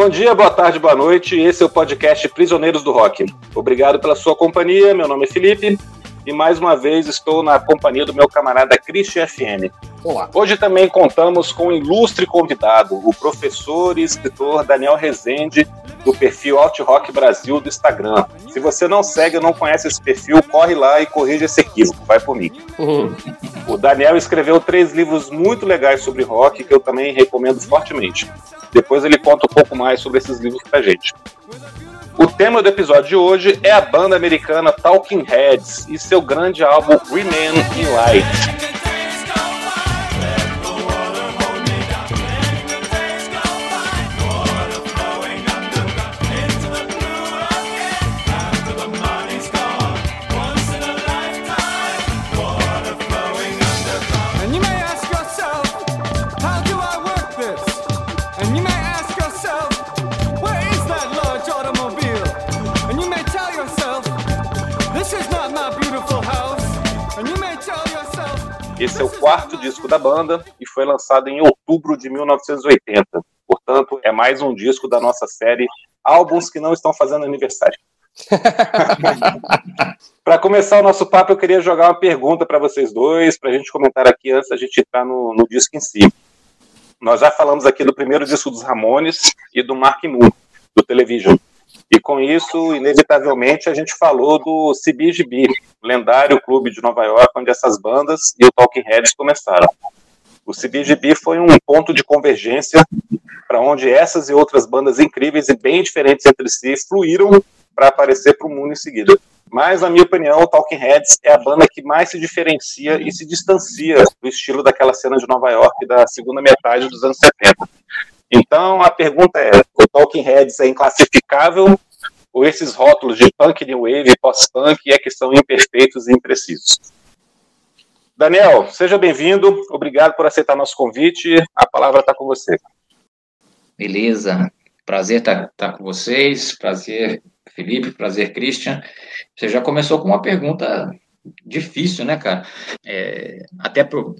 Bom dia, boa tarde, boa noite. Esse é o podcast Prisioneiros do Rock. Obrigado pela sua companhia. Meu nome é Felipe e mais uma vez estou na companhia do meu camarada Christian FM. Olá. Hoje também contamos com um ilustre convidado, o professor e escritor Daniel Rezende, do perfil Alt Rock Brasil do Instagram. Se você não segue ou não conhece esse perfil, corre lá e corrija esse equívoco, vai por mim. Uhum. O Daniel escreveu três livros muito legais sobre rock que eu também recomendo fortemente. Depois ele conta um pouco mais sobre esses livros pra gente. O tema do episódio de hoje é a banda americana Talking Heads e seu grande álbum Remain in Light. Esse é o quarto disco da banda e foi lançado em outubro de 1980. Portanto, é mais um disco da nossa série Álbuns que não estão fazendo aniversário. Para começar o nosso papo, eu queria jogar uma pergunta para vocês dois, para a gente comentar aqui antes da gente entrar no, no disco em si. Nós já falamos aqui do primeiro disco dos Ramones e do Mark Moon, do Television. E com isso, inevitavelmente, a gente falou do CBGB, lendário clube de Nova York, onde essas bandas e o Talking Heads começaram. O CBGB foi um ponto de convergência para onde essas e outras bandas incríveis e bem diferentes entre si fluíram para aparecer para o mundo em seguida. Mas, na minha opinião, o Talking Heads é a banda que mais se diferencia e se distancia do estilo daquela cena de Nova York da segunda metade dos anos 70. Então, a pergunta é: Talking Heads é inclassificável ou esses rótulos de punk, new wave, post-punk é que são imperfeitos e imprecisos? Daniel, seja bem-vindo. Obrigado por aceitar nosso convite. A palavra está com você. Beleza. Prazer estar tá, com vocês. Prazer, Felipe. Prazer, Christian. Você já começou com uma pergunta difícil, né, cara? É, até pro,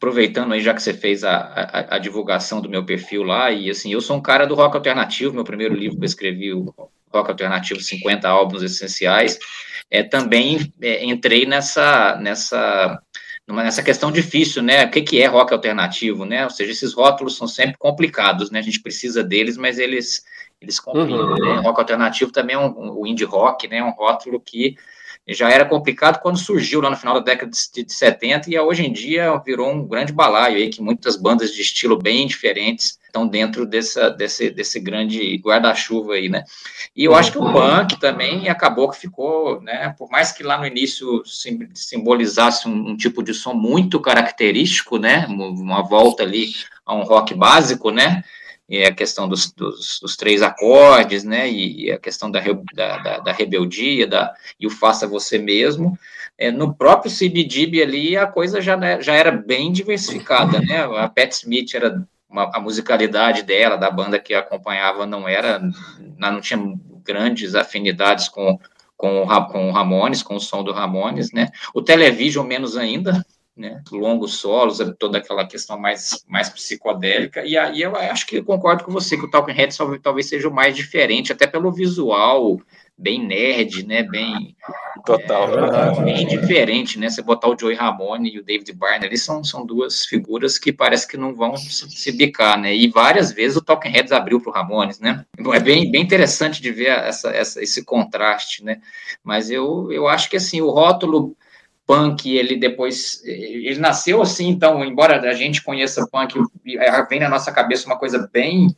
aproveitando aí, já que você fez a, a, a, divulgação do meu perfil lá, e assim, eu sou um cara do rock alternativo. Meu primeiro livro que eu escrevi, o Rock Alternativo, 50 álbuns essenciais. É, também é, entrei nessa, nessa nessa questão difícil, né? O que, que é rock alternativo, né? Ou seja, esses rótulos são sempre complicados, né? A gente precisa deles, mas eles eles complicam, uhum. né? Rock alternativo também é um, o indie rock, né? Um rótulo que já era complicado quando surgiu lá no final da década de, de 70 e hoje em dia virou um grande balaio aí que muitas bandas de estilo bem diferentes estão dentro dessa, desse, desse grande guarda-chuva aí, né? E eu acho que o punk também acabou que ficou, né? Por mais que lá no início simbolizasse um, um tipo de som muito característico, né? Uma volta ali a um rock básico, né? E a questão dos, dos, dos, três acordes, né, e a questão da, da, da, rebeldia, da, e o faça você mesmo, é, no próprio CBGB ali a coisa já, né, já era bem diversificada, né, a Pat Smith era, uma, a musicalidade dela, da banda que acompanhava, não era, não tinha grandes afinidades com, com, com o Ramones, com o som do Ramones, né, o Television menos ainda, né, longos solos, toda aquela questão mais, mais psicodélica, e aí eu acho que eu concordo com você que o Talking Heads talvez seja o mais diferente, até pelo visual, bem nerd, né, bem... Total. É, bem diferente, né, você botar o Joey Ramone e o David Byrne ali, são, são duas figuras que parece que não vão se, se bicar, né, e várias vezes o Talking Heads abriu para o Ramones, né, é bem, bem interessante de ver essa, essa, esse contraste, né, mas eu, eu acho que, assim, o rótulo punk, ele depois, ele nasceu assim, então, embora a gente conheça punk, vem na nossa cabeça uma coisa bem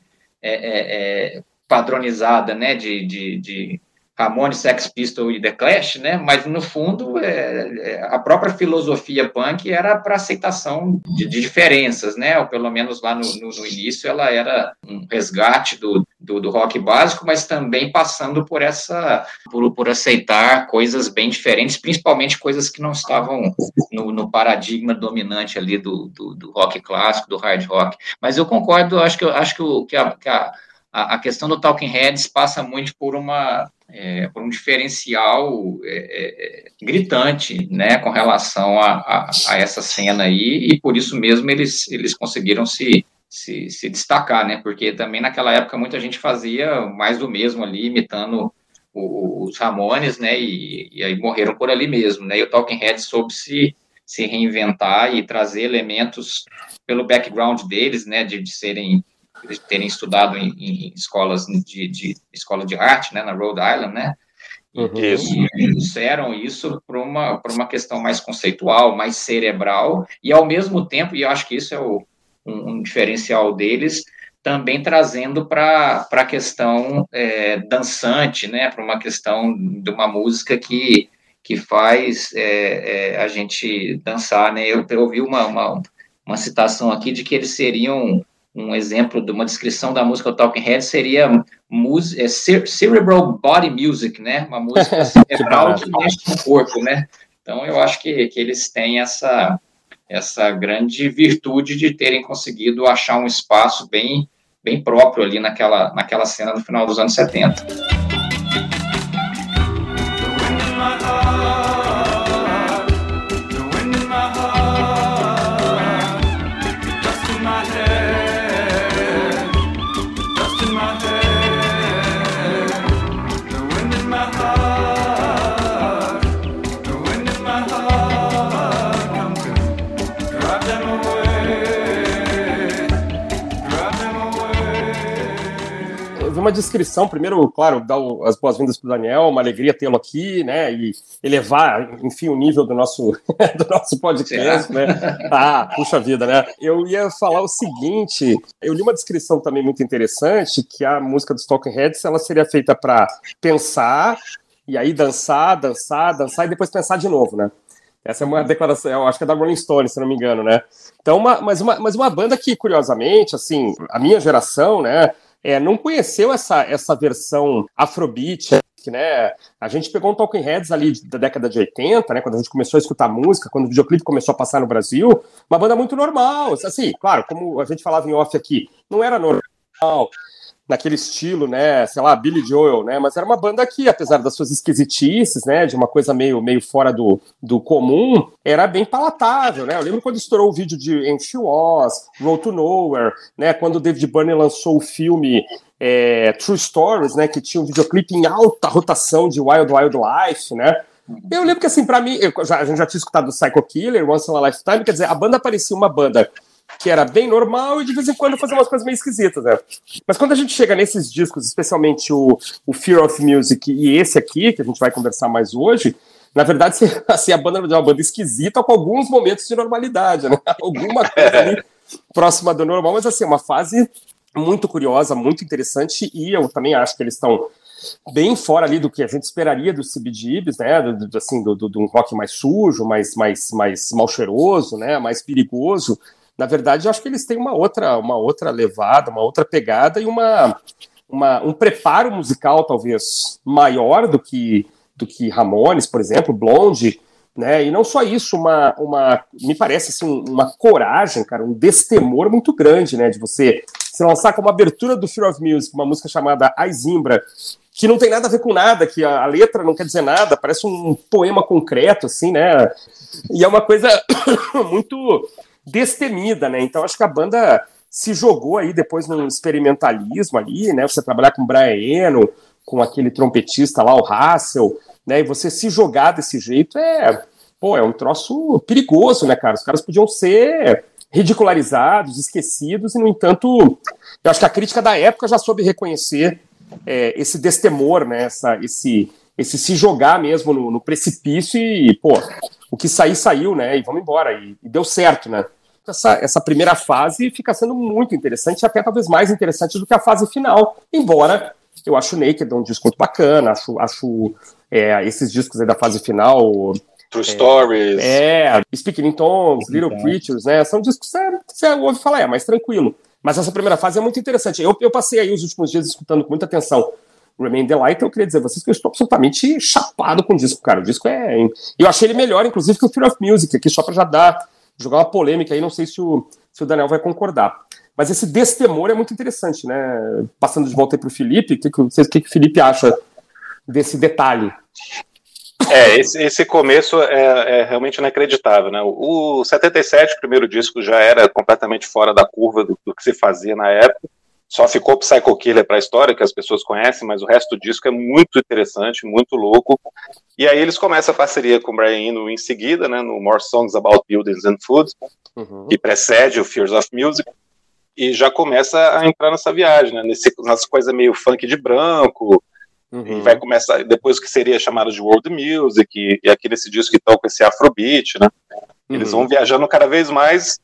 é, é, é padronizada, né, de, de, de Ramones, Sex Pistols e The Clash, né? Mas no fundo é, é, a própria filosofia punk era para aceitação de, de, diferenças, né? Ou pelo menos lá no, no, no início ela era um resgate do, do, do, rock básico, mas também passando por essa por, por aceitar coisas bem diferentes, principalmente coisas que não estavam no, no paradigma dominante ali do, do, do, rock clássico, do hard rock. Mas eu concordo, acho que acho que, o, que a, que a a, questão do Talking Heads passa muito por uma é, por um diferencial é, é, gritante, né, com relação a, a, a, essa cena aí, e por isso mesmo eles, eles conseguiram se, se, se destacar, né? Porque também naquela época muita gente fazia mais do mesmo ali, imitando os Ramones, né? E, e aí morreram por ali mesmo, né? E o Talking Heads soube se, se reinventar e trazer elementos pelo background deles, né? De, de serem de terem estudado em, em escolas de, de, escola de arte, né? Na Rhode Island, né? Uhum. E trouxeram isso para uma, uma questão mais conceitual, mais cerebral, e ao mesmo tempo, e eu acho que isso é o, um, um diferencial deles, também trazendo para a questão é, dançante, né, para uma questão de uma música que, que faz é, é, a gente dançar. Né? Eu, eu ouvi uma, uma, uma, citação aqui de que eles seriam um exemplo de uma descrição da música Talking Heads seria música, é, cerebral body music, né? Uma música cerebral que mexe com o corpo, né? Então eu acho que, que eles têm essa essa grande virtude de terem conseguido achar um espaço bem, bem próprio ali naquela, naquela cena no final dos anos 70. Uma descrição, primeiro, claro, dar as boas-vindas para o Daniel, uma alegria tê-lo aqui, né, e elevar, enfim, o nível do nosso, do nosso podcast, né. Ah, puxa vida, né. Eu ia falar o seguinte, eu li uma descrição também muito interessante, que a música dos Talking Heads, ela seria feita para pensar, e aí dançar, dançar, dançar, e depois pensar de novo, né. Essa é uma declaração, eu acho que é da Rolling Stone, se não me engano, né? Então, uma, mas, uma, mas uma banda que, curiosamente, assim, a minha geração, né, é, não conheceu essa, essa versão afrobeat, né? A gente pegou um Talking Heads ali da década de 80, né? Quando a gente começou a escutar música, quando o videoclipe começou a passar no Brasil, uma banda muito normal. Assim, claro, como a gente falava em off aqui, não era normal naquele estilo, né, sei lá, Billy Joel, né, mas era uma banda que, apesar das suas esquisitices, né, de uma coisa meio, meio fora do, do comum, era bem palatável, né, eu lembro quando estourou o vídeo de And Was, Road to Nowhere, né, quando o David Byrne lançou o filme é, True Stories, né, que tinha um videoclipe em alta rotação de Wild Wild Life, né, eu lembro que, assim, para mim, já, a gente já tinha escutado Psycho Killer, Once in a Lifetime, quer dizer, a banda parecia uma banda que era bem normal e de vez em quando fazia umas coisas meio esquisitas, né? Mas quando a gente chega nesses discos, especialmente o, o Fear of Music e esse aqui, que a gente vai conversar mais hoje, na verdade, assim, a banda é uma banda esquisita com alguns momentos de normalidade, né? Alguma coisa ali próxima do normal, mas assim, uma fase muito curiosa, muito interessante, e eu também acho que eles estão bem fora ali do que a gente esperaria dos CBGBs, né, do, do, assim, do, do, do rock mais sujo, mais, mais, mais mal cheiroso, né, mais perigoso, na verdade, eu acho que eles têm uma outra, uma outra levada, uma outra pegada e uma, uma, um preparo musical talvez maior do que do que Ramones, por exemplo, Blonde, né? E não só isso, uma, uma me parece assim, uma coragem, cara, um destemor muito grande, né? De você se lançar como abertura do Fear of Music, uma música chamada Aizimbra, que não tem nada a ver com nada, que a, a, letra não quer dizer nada, parece um poema concreto, assim, né? E é uma coisa muito destemida, né? Então acho que a banda se jogou aí depois num experimentalismo ali, né? Você trabalhar com Brian Eno, com aquele trompetista lá, o Russell, né? E você se jogar desse jeito é, pô, é um troço perigoso, né, cara? Os caras podiam ser ridicularizados, esquecidos, e no entanto, eu acho que a crítica da época já soube reconhecer é, esse destemor, né? Essa, esse, esse se jogar mesmo no, no precipício e, pô, o que sair, saiu, né? E vamos embora. E, e deu certo, né? Essa, essa, primeira fase fica sendo muito interessante, até talvez mais interessante do que a fase final. Embora eu acho Naked um disco muito bacana, acho, acho é, esses discos aí da fase final. True é, Stories. É, Speaking in Tongues, Little Creatures, né? São discos que você, você ouve falar, é mais tranquilo. Mas essa primeira fase é muito interessante. Eu, eu passei aí os últimos dias escutando com muita atenção Remain the Light, eu queria dizer a vocês que eu estou absolutamente chapado com o disco, cara. O disco é. Eu achei ele melhor, inclusive, que o Fear of Music, aqui, só para já dar, jogar uma polêmica aí, não sei se o, se o Daniel vai concordar. Mas esse destemor é muito interessante, né? Passando de volta aí para o Felipe, o que, que, que, o Felipe acha desse detalhe? É, esse, esse começo é, é, realmente inacreditável, né? O, o 77, o primeiro disco, já era completamente fora da curva do, do que se fazia na época. Só ficou Psycho Killer para a história, que as pessoas conhecem, mas o resto do disco é muito interessante, muito louco. E aí eles começam a parceria com o Brian Eno em seguida, né, no More Songs About Buildings and Food, uhum. que precede o Fears of Music, e já começa a entrar nessa viagem, né, nesse, nas coisas meio funk de branco, uhum. e vai começar, depois que seria chamado de World Music, e, e aqui nesse disco que toca esse Afrobeat, né, eles uhum. vão viajando cada vez mais,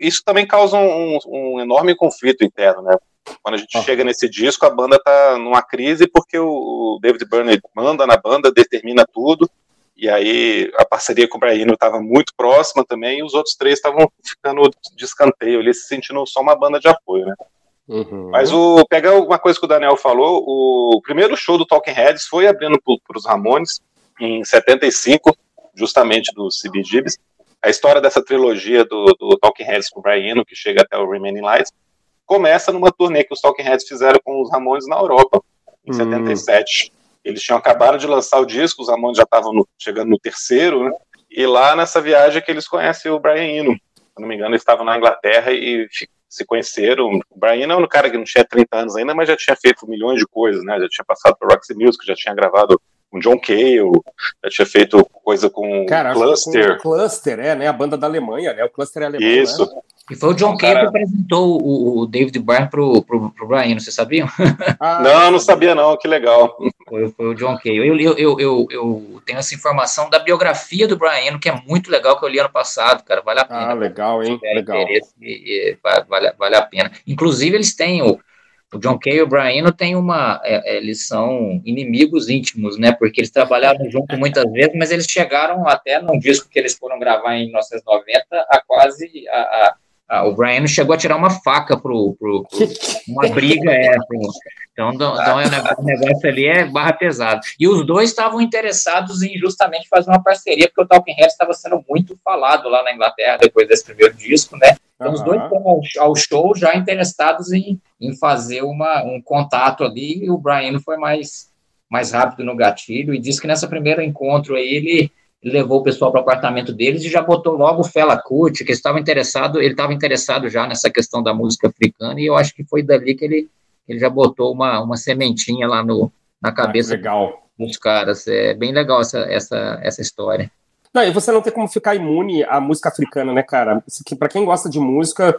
isso também causa um, um enorme conflito interno, né, quando a gente ah. chega nesse disco, a banda tá numa crise porque o David Byrne manda na banda, determina tudo, e aí a parceria com o Brian estava muito próxima também, e os outros três estavam ficando de escanteio, ali se sentindo só uma banda de apoio, né? Uhum. Mas o pegar uma coisa que o Daniel falou, o primeiro show do Talking Heads foi abrindo para os Ramones em 75, justamente do CBGBs. A história dessa trilogia do, do Talking Heads com o Brian Eno, que chega até o Remaining Lights, começa numa turnê que os Talking Heads fizeram com os Ramones na Europa, em hum. 77. Eles tinham acabado de lançar o disco, os Ramones já estavam chegando no terceiro, né? E lá nessa viagem que eles conhecem o Brian Eno. Se não me engano, eles estavam na Inglaterra e se conheceram. O Brian Eno é um cara que não tinha 30 anos ainda, mas já tinha feito milhões de coisas, né? Já tinha passado por Roxy Music, já tinha gravado com John Cale, já tinha feito coisa com Cara, Cluster. Com Cluster, é, né? A banda da Alemanha, né? O Cluster é alemão. Isso. Né? E foi o John Cale que apresentou o, o, David Byrne pro, pro, pro Brian, vocês sabiam? Ah, não, não sabia não, que legal. Foi, foi o John Cale. Eu, eu, eu, eu, eu, tenho essa informação da biografia do Brian, que é muito legal, que eu li ano passado, cara, vale a pena. Ah, legal, hein? Legal. E, e, vale, vale a pena. Inclusive, eles têm o, o John Kay e o Brian têm uma. É, é, eles são inimigos íntimos, né? Porque eles trabalharam junto muitas vezes, mas eles chegaram até num disco que eles foram gravar em 1990 a quase. A, a, a, o Brian chegou a tirar uma faca pro. pro, pro uma briga, é. Pro, então, então é, o negócio ali é barra pesada. E os dois estavam interessados em justamente fazer uma parceria, porque o Talking Heads estava sendo muito falado lá na Inglaterra depois desse primeiro disco, né? Então, uhum. os dois foram ao, ao, show já interessados em, em fazer uma, um contato ali, e o Brian foi mais, mais rápido no gatilho, e disse que nessa primeiro encontro aí ele, levou o pessoal para o apartamento deles e já botou logo o Fela Kuti, que estava interessado, ele estava interessado já nessa questão da música africana, e eu acho que foi dali que ele, ele já botou uma, uma sementinha lá no, na cabeça ah, legal. dos caras. É bem legal essa, essa, essa história. Não, e você não tem como ficar imune à música africana, né, cara? Para quem gosta de música,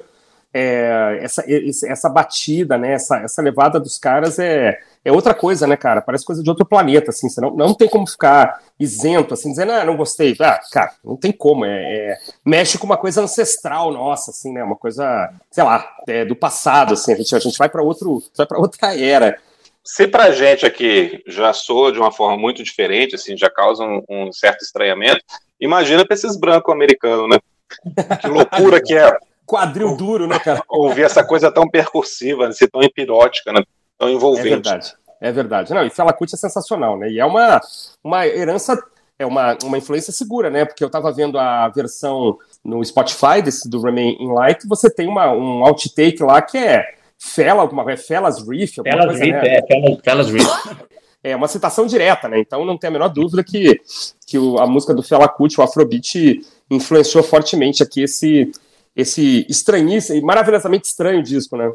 é, essa, essa batida, né, essa, essa levada dos caras é, é outra coisa, né, cara? Parece coisa de outro planeta, assim. Você não, não tem como ficar isento, assim, dizendo, ah, não gostei. Ah, cara, não tem como. É, é mexe com uma coisa ancestral nossa, assim, né? Uma coisa, sei lá, é, do passado, assim. A gente, a gente vai para outro, vai para outra era se pra gente aqui já soa de uma forma muito diferente, assim, já causa um, um certo estranhamento, imagina pra esses brancos americanos, né? Que loucura que é. Quadril duro, né, cara? Ouvir essa coisa tão percursiva, assim, tão hipnótica, né? Tão envolvente. É verdade, é verdade. Não, e Fela Kuti é sensacional, né? E é uma, uma herança, é uma, uma influência segura, né? Porque eu tava vendo a versão no Spotify desse do Remain in Light, você tem uma, um outtake lá que é Fela, alguma coisa, Felas Riff, alguma Felas coisa, Riff, né? é, Felas Riff. É uma citação direta, né? Então não tem a menor dúvida que, que o, a música do Fela Kuti, o Afrobeat, influenciou fortemente aqui esse, esse estranhíssimo, maravilhosamente estranho disco, né?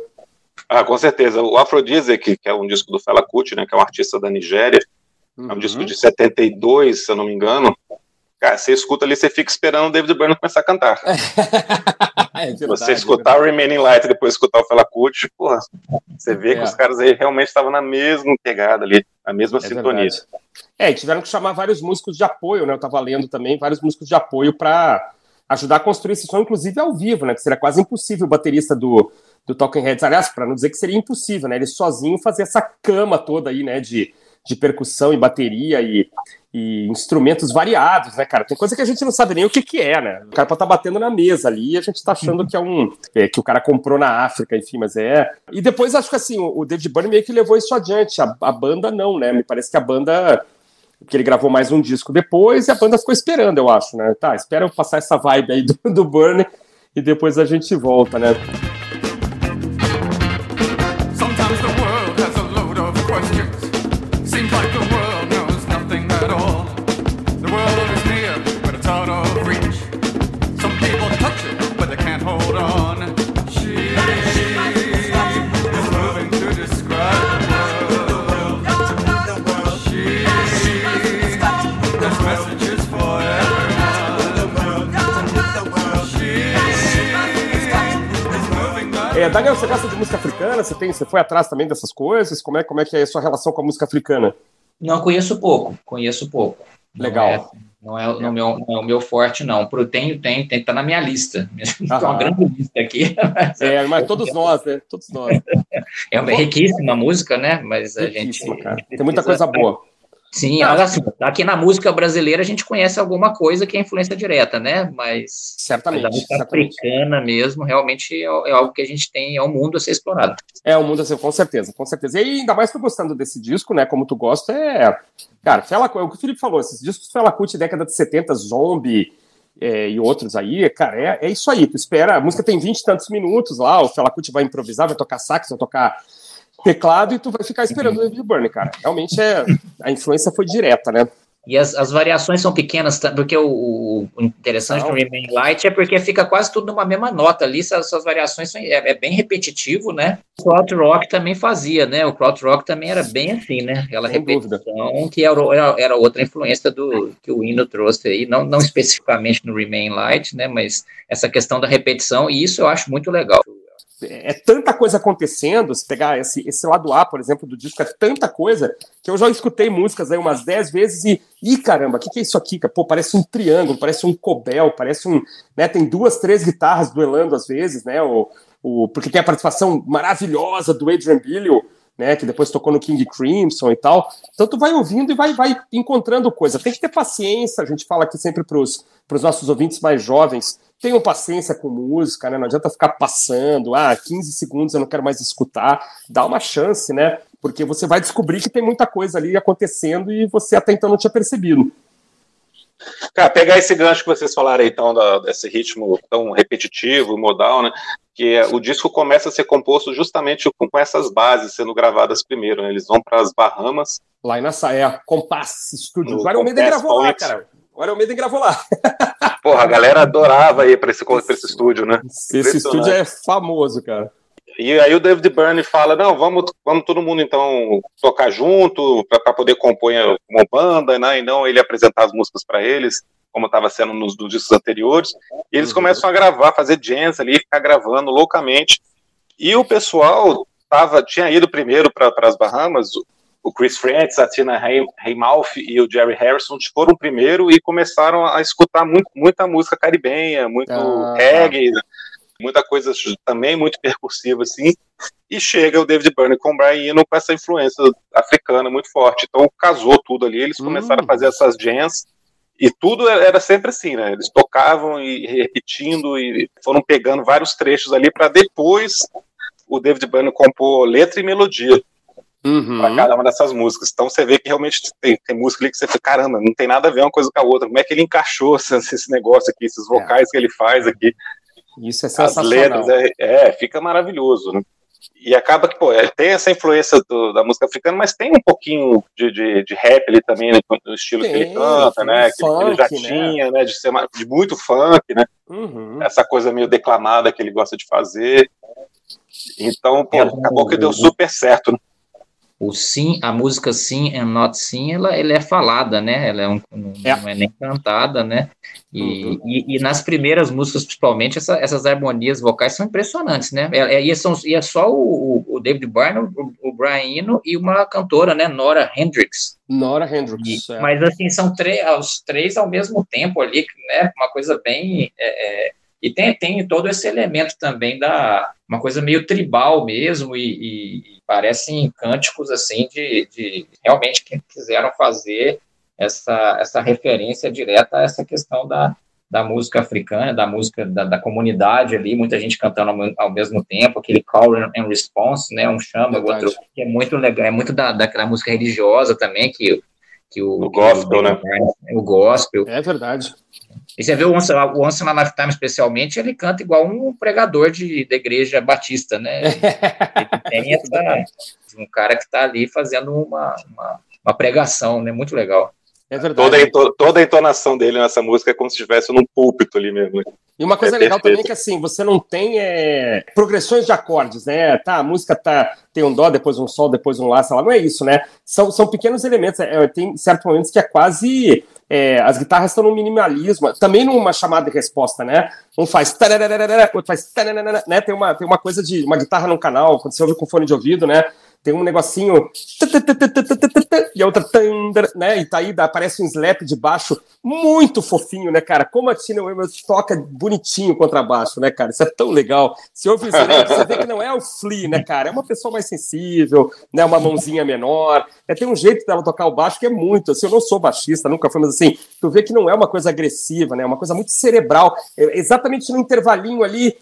Ah, com certeza. O Aphrodisiac, que é um disco do Fela Kuti, né, que é um artista da Nigéria, uhum. é um disco de 72, se eu não me engano. Cara, você escuta ali, você fica esperando o David Byrne começar a cantar. é verdade, você escutar é o Remaining Light e depois escutar o Fela Kuti, porra, você vê é. que os caras aí realmente estavam na mesma pegada ali, na mesma é sintonia. Verdade. É, e tiveram que chamar vários músicos de apoio, né? Eu tava lendo também, vários músicos de apoio para ajudar a construir esse som, inclusive ao vivo, né? Que seria quase impossível o baterista do, do Talking Heads, aliás, para não dizer que seria impossível, né? Ele sozinho fazer essa cama toda aí, né? De, de percussão e bateria e, e instrumentos variados, né, cara? Tem coisa que a gente não sabe nem o que, que é, né? O cara pode estar tá batendo na mesa ali e a gente tá achando que é um. É, que o cara comprou na África, enfim, mas é. E depois acho que assim, o David Byrne meio que levou isso adiante. A, a banda não, né? Me parece que a banda. Que ele gravou mais um disco depois e a banda ficou esperando, eu acho, né? Tá, espera eu passar essa vibe aí do, do Burn e depois a gente volta, né? Daniel, você gosta de música africana? Você, tem, você foi atrás também dessas coisas? Como é, como é que é a sua relação com a música africana? Não, conheço pouco, conheço pouco. Legal. Não é, não é, não meu, não é o meu forte, não. Pro tenho, tem, tem, tá na minha lista. Tem uma grande lista aqui. Mas, é, mas todos nós, né? Todos nós. É uma riquíssima música, né? Mas a gente. Cara. Tem muita coisa boa. Sim, assim, aqui na música brasileira a gente conhece alguma coisa que é influência direta, né? Mas, certamente, mas a música certamente. africana mesmo, realmente é, é, algo que a gente tem, é o um mundo a ser explorado. É o um mundo a ser, com certeza, com certeza. E ainda mais tu gostando desse disco, né? Como tu gosta, é. Cara, Fela, é o que o Felipe falou, esses discos Fela Kuti, década de 70, Zombie. É, e outros aí, cara, é, é isso aí. Tu espera, a música tem 20 e tantos minutos lá, o Fela Kuti vai improvisar, vai tocar sax, vai tocar teclado e tu vai ficar esperando o David Byrne, cara. Realmente é a influência foi direta, né? E as, as variações são pequenas, porque o, o interessante do Remain Light é porque fica quase tudo numa mesma nota ali, essas, essas variações são, é, é, bem repetitivo, né? O Krautrock Rock também fazia, né? O Krautrock Rock também era bem assim, né? Aquela Sem repetição dúvida. que era, era, era, outra influência do que o Hino trouxe aí, não, não especificamente no Remain Light, né? Mas essa questão da repetição, e isso eu acho muito legal é tanta coisa acontecendo, se pegar esse, esse lado A, por exemplo, do disco, é tanta coisa, que eu já escutei músicas aí umas 10 vezes e, ih, caramba, o que, que é isso aqui? Pô, parece um triângulo, parece um cobel, parece um, né, tem duas, três guitarras duelando às vezes, né, o, o, porque tem a participação maravilhosa do Adrian Billio, né, que depois tocou no King Crimson e tal. Então tu vai ouvindo e vai, vai encontrando coisa. Tem que ter paciência, a gente fala aqui sempre para os nossos ouvintes mais jovens, tenham paciência com música, né? Não adianta ficar passando, ah, 15 segundos eu não quero mais escutar. Dá uma chance, né? Porque você vai descobrir que tem muita coisa ali acontecendo e você até então não tinha percebido. Cara, pegar esse gancho que vocês falaram aí, então, da, desse ritmo tão repetitivo, modal, né? Que é, o disco começa a ser composto justamente com, com essas bases sendo gravadas primeiro, né? Eles vão para as Bahamas. Lá em Nassau, Compass Studio. Agora o Media gravou lá, cara. Agora o Media gravou lá. Porra, a galera adorava ir para esse, pra esse estúdio, né? Esse estúdio é famoso, cara. E aí o David Byrne fala, não, vamos, vamos todo mundo então tocar junto para poder compor uma banda, né? E não ele apresentar as músicas para eles, como estava sendo nos, nos, discos anteriores. E eles uhum. começam a gravar, fazer jams ali, ficar gravando loucamente. E o pessoal tava, tinha ido primeiro para as Bahamas, o Chris Frantz, a Tina Heymouth e o Jerry Harrison foram primeiro e começaram a escutar muito, muita música caribenha, muito ah, reggae, muita coisa também muito percussiva, assim, e chega o David Byrne com o Brian Eno com essa influência africana muito forte. Então casou tudo ali, eles começaram hum. a fazer essas jams, e tudo era sempre assim, né? Eles tocavam e repetindo e foram pegando vários trechos ali para depois o David Byrne compor letra e melodia uhum. para cada uma dessas músicas. Então você vê que realmente tem, tem música ali que você fica, caramba, não tem nada a ver uma coisa com a outra. Como é que ele encaixou esse, esse negócio aqui, esses vocais é. que ele faz aqui? Isso é sensacional. As letras, é, é fica maravilhoso, né? E acaba que, pô, tem essa influência do, da música africana, mas tem um pouquinho de, de, de rap ali também, no estilo tem, que ele canta, né? Que, funk, ele já né? tinha, né? De, ser, de muito funk, né? Uhum. Essa coisa meio declamada que ele gosta de fazer. Então, pô, acabou que deu super certo, né? O sim, a música sim and not sim, ela, ela é falada, né? Ela é um, não, é. não, é nem cantada, né? E, uhum. e, e, nas primeiras músicas, principalmente, essa, essas harmonias vocais são impressionantes, né? É, é, e, são, e é só o, o David Byrne, o, o Brian Eno e uma cantora, né? Nora Hendricks. Nora Hendricks. E, é. Mas assim, são os três ao mesmo tempo ali, né? Uma coisa bem. É, é, e tem, tem todo esse elemento também da uma coisa meio tribal mesmo e, e parecem cânticos assim de, de realmente que quiseram fazer essa, essa referência direta a essa questão da, da música africana, da música da, da comunidade ali, muita gente cantando ao, ao, mesmo tempo, aquele call and response, né, um chama, o outro, que é muito legal, é muito da, daquela música religiosa também, que, que o... O gospel, o, né? O gospel. É verdade. E você vê o Once, o Once in a Lifetime, especialmente, ele canta igual um pregador de, da igreja batista, né? Ele tem essa, um cara que está ali fazendo uma, uma, uma, pregação, né? Muito legal. É verdade. Toda, toda a entonação dele nessa música é como se estivesse num púlpito ali mesmo. Né? E uma coisa é legal perfeito. também é que assim, você não tem é, progressões de acordes, né? Tá, a música tá, tem um dó, depois um sol, depois um lá, sei lá, não é isso, né? São, são pequenos elementos. É, tem certos momentos que é quase é, as guitarras estão no minimalismo, também numa chamada de resposta, né? Um faz outro faz né? Tem uma, tem uma coisa de uma guitarra no canal, quando você ouve com fone de ouvido, né? Tem um negocinho e a outra né? E tá aí, aparece um slap de baixo muito fofinho, né, cara? Como a Tina Weymouth toca bonitinho contrabaixo, né, cara? Isso é tão legal. Se ouve slap, você vê que não é o Flea, né, cara? É uma pessoa mais sensível, né? Uma mãozinha menor. É, tem um jeito dela tocar o baixo que é muito. Assim, eu não sou baixista, nunca fui, mas assim, tu vê que não é uma coisa agressiva, né? É uma coisa muito cerebral. É exatamente no intervalinho ali.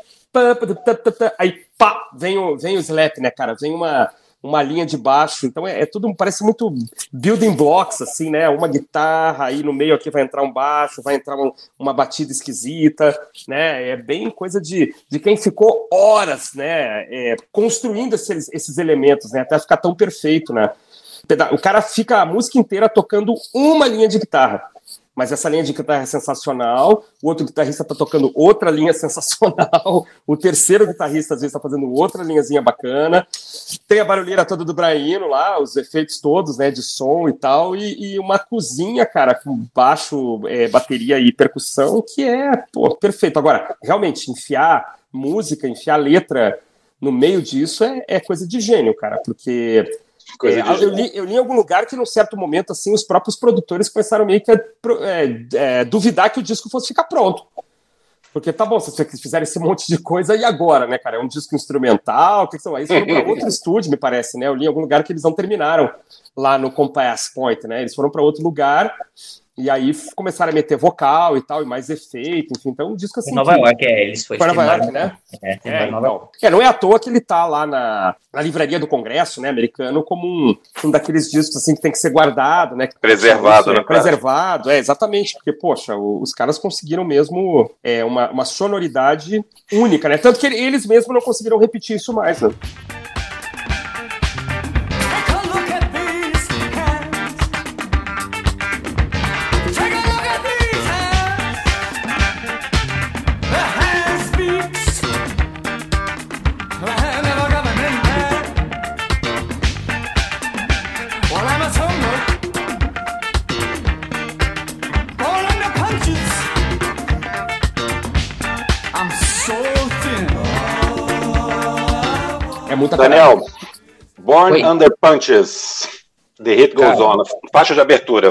Aí, pá, vem o, vem o slap, né, cara? Vem uma uma linha de baixo. Então é, é, tudo, parece muito building blocks, assim, né? Uma guitarra, aí no meio aqui vai entrar um baixo, vai entrar um, uma batida esquisita, né? É bem coisa de, de quem ficou horas, né? É, construindo esses, esses elementos, né? Até ficar tão perfeito, né? O cara fica a música inteira tocando uma linha de guitarra mas essa linha de guitarra é sensacional, o outro guitarrista está tocando outra linha sensacional, o terceiro guitarrista às vezes está fazendo outra linhazinha bacana, tem a barulheira toda do Braino lá, os efeitos todos, né, de som e tal, e, e uma cozinha, cara, com baixo, é, bateria e percussão, que é, pô, perfeito. Agora, realmente, enfiar música, enfiar letra no meio disso é, é coisa de gênio, cara, porque é, eu, li, eu, li, em algum lugar que, num certo momento, assim, os próprios produtores começaram meio que a é, é, duvidar que o disco fosse ficar pronto. Porque tá bom, se vocês fizerem esse monte de coisa, e agora, né, cara? É um disco instrumental, o que, que são? Aí eles foram para outro estúdio, me parece, né? Eu li em algum lugar que eles não terminaram lá no Compass Point, né? Eles foram para outro lugar e aí começaram a meter vocal e tal, e mais efeito, enfim. Então, um disco assim. Nova que... York, é, eles foi Para Nova York, né? É, é, então. é, não é à toa que ele tá lá na, na livraria do Congresso, né, americano, como um, um daqueles discos assim que tem que ser guardado, né? Preservado, né? Preservado, é, exatamente, porque, poxa, os caras conseguiram mesmo é, uma, uma sonoridade única, né? Tanto que eles mesmos não conseguiram repetir isso mais, né? Daniel, Born Oi. Under Punches, The Hit Goes Cara, On, faixa de abertura.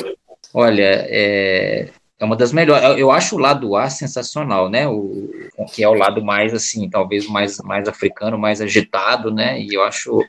Olha, é, é uma das melhores. Eu acho o lado A sensacional, né? O, que é o lado mais assim, talvez mais, mais africano, mais agitado, né? E eu acho.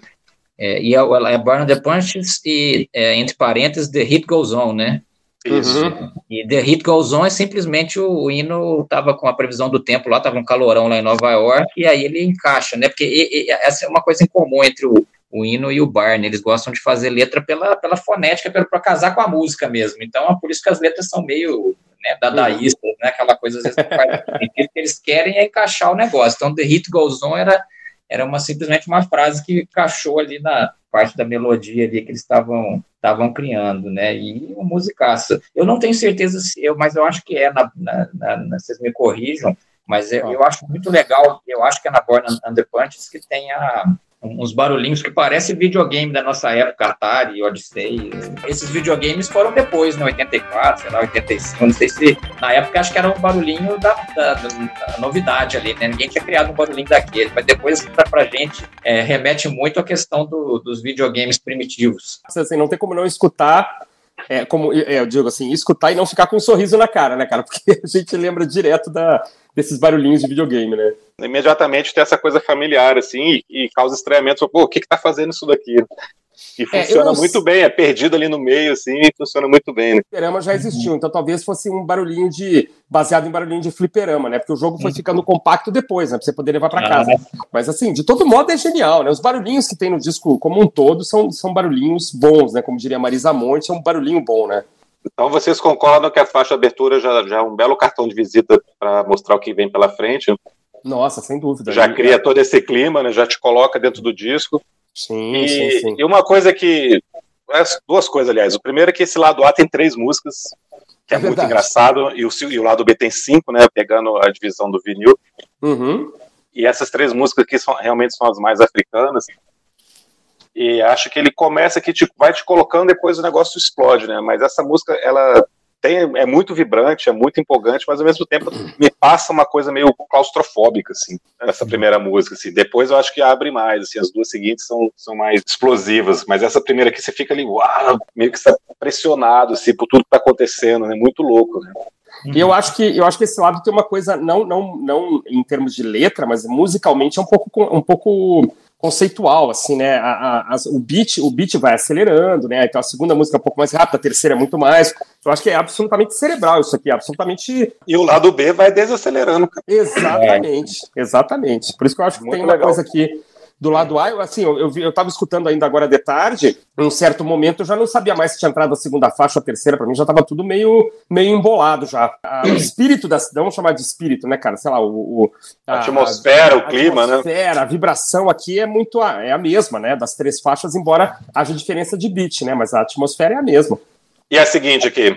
É, e é, é Burn the Punches e, é, entre parênteses, The Hit Goes On, né? Isso. Uhum. E The Hit Goes On é simplesmente o, o hino tava com a previsão do tempo lá, tava um calorão lá em Nova York, e aí ele encaixa, né? Porque e, e, essa é uma coisa em comum entre o, o hino e o Barney. Eles gostam de fazer letra pela, pela fonética, para casar com a música mesmo. Então, é por isso que as letras são meio né, dadaístas, né? Aquela coisa às vezes não faz sentido, que eles querem é encaixar o negócio. Então, The Hit Goes On era, era uma, simplesmente uma frase que encaixou ali na parte da melodia ali que eles estavam estavam criando, né? E uma musicaça. Eu não tenho certeza se eu, mas eu acho que é na, na, na vocês me corrijam, mas eu, eu, acho muito legal. Eu acho que é na Born Under Punches que tem a uns barulhinhos que parece videogame da nossa época, Atari, Odyssey. Esses videogames foram depois, né, 84, sei lá, 85, não sei se na época acho que era um barulhinho da, da, da novidade ali, né? Ninguém tinha criado um barulhinho daquele, mas depois pra, pra gente é, remete muito à questão do, dos videogames primitivos. Assim, não tem como não escutar é, como é, eu digo assim, escutar e não ficar com um sorriso na cara, né, cara? Porque a gente lembra direto da, desses barulhinhos de videogame, né? Imediatamente tem essa coisa familiar, assim, e, e causa estranhamento. Pô, o que que tá fazendo isso daqui? E é, funciona é, muito bem, é perdido ali no meio, assim, e funciona muito bem, né? Fliperama já existiu, então talvez fosse um barulhinho de. baseado em barulhinho de fliperama, né? Porque o jogo foi ficando compacto depois, né? Pra você poder levar para casa. Mas assim, de todo modo é genial, né? Os barulhinhos que tem no disco como um todo são, são barulhinhos bons, né? Como diria Marisa Monte, é um barulhinho bom, né? Então vocês concordam que a faixa de abertura já, já é um belo cartão de visita para mostrar o que vem pela frente? Nossa, sem dúvida. Já cria todo esse clima, né? Já te coloca dentro do disco. Sim, e, sim, sim. E uma coisa que. Duas coisas, aliás. O primeiro é que esse lado A tem três músicas, que é, é muito engraçado, e o, e o lado B tem cinco, né? Pegando a divisão do vinil. Uhum. E essas três músicas aqui são, realmente são as mais africanas. E acho que ele começa que tipo, vai te colocando, depois o negócio explode, né? Mas essa música, ela tem, é muito vibrante, é muito empolgante, mas ao mesmo tempo me passa uma coisa meio claustrofóbica, assim, essa primeira música, assim. Depois eu acho que abre mais, assim, as duas seguintes são, são mais explosivas, mas essa primeira aqui você fica ali, uau, meio que está pressionado, assim, por tudo que tá acontecendo, né? Muito louco, né? E eu acho que eu acho que esse lado tem uma coisa não não não em termos de letra, mas musicalmente é um pouco um pouco conceitual, assim, né? A, a, o beat, o beat vai acelerando, né? Então a segunda música é um pouco mais rápida, a terceira é muito mais. Eu acho que é absolutamente cerebral isso aqui, absolutamente. E o lado B vai desacelerando. Exatamente, é. exatamente. Por isso que eu acho que muito tem uma legal. coisa aqui do lado A, eu, assim, eu, eu, eu tava escutando ainda agora de tarde, em um certo momento eu já não sabia mais se tinha entrado a segunda faixa ou a terceira, para mim já tava tudo meio, meio embolado já. A, o espírito da vamos chamar de espírito, né, cara? Sei lá, o. o a, atmosfera, o clima, né? a atmosfera? A vibração aqui é muito a, é a mesma, né? Das três faixas, embora haja diferença de beat, né? Mas a atmosfera é a mesma. E a seguinte aqui: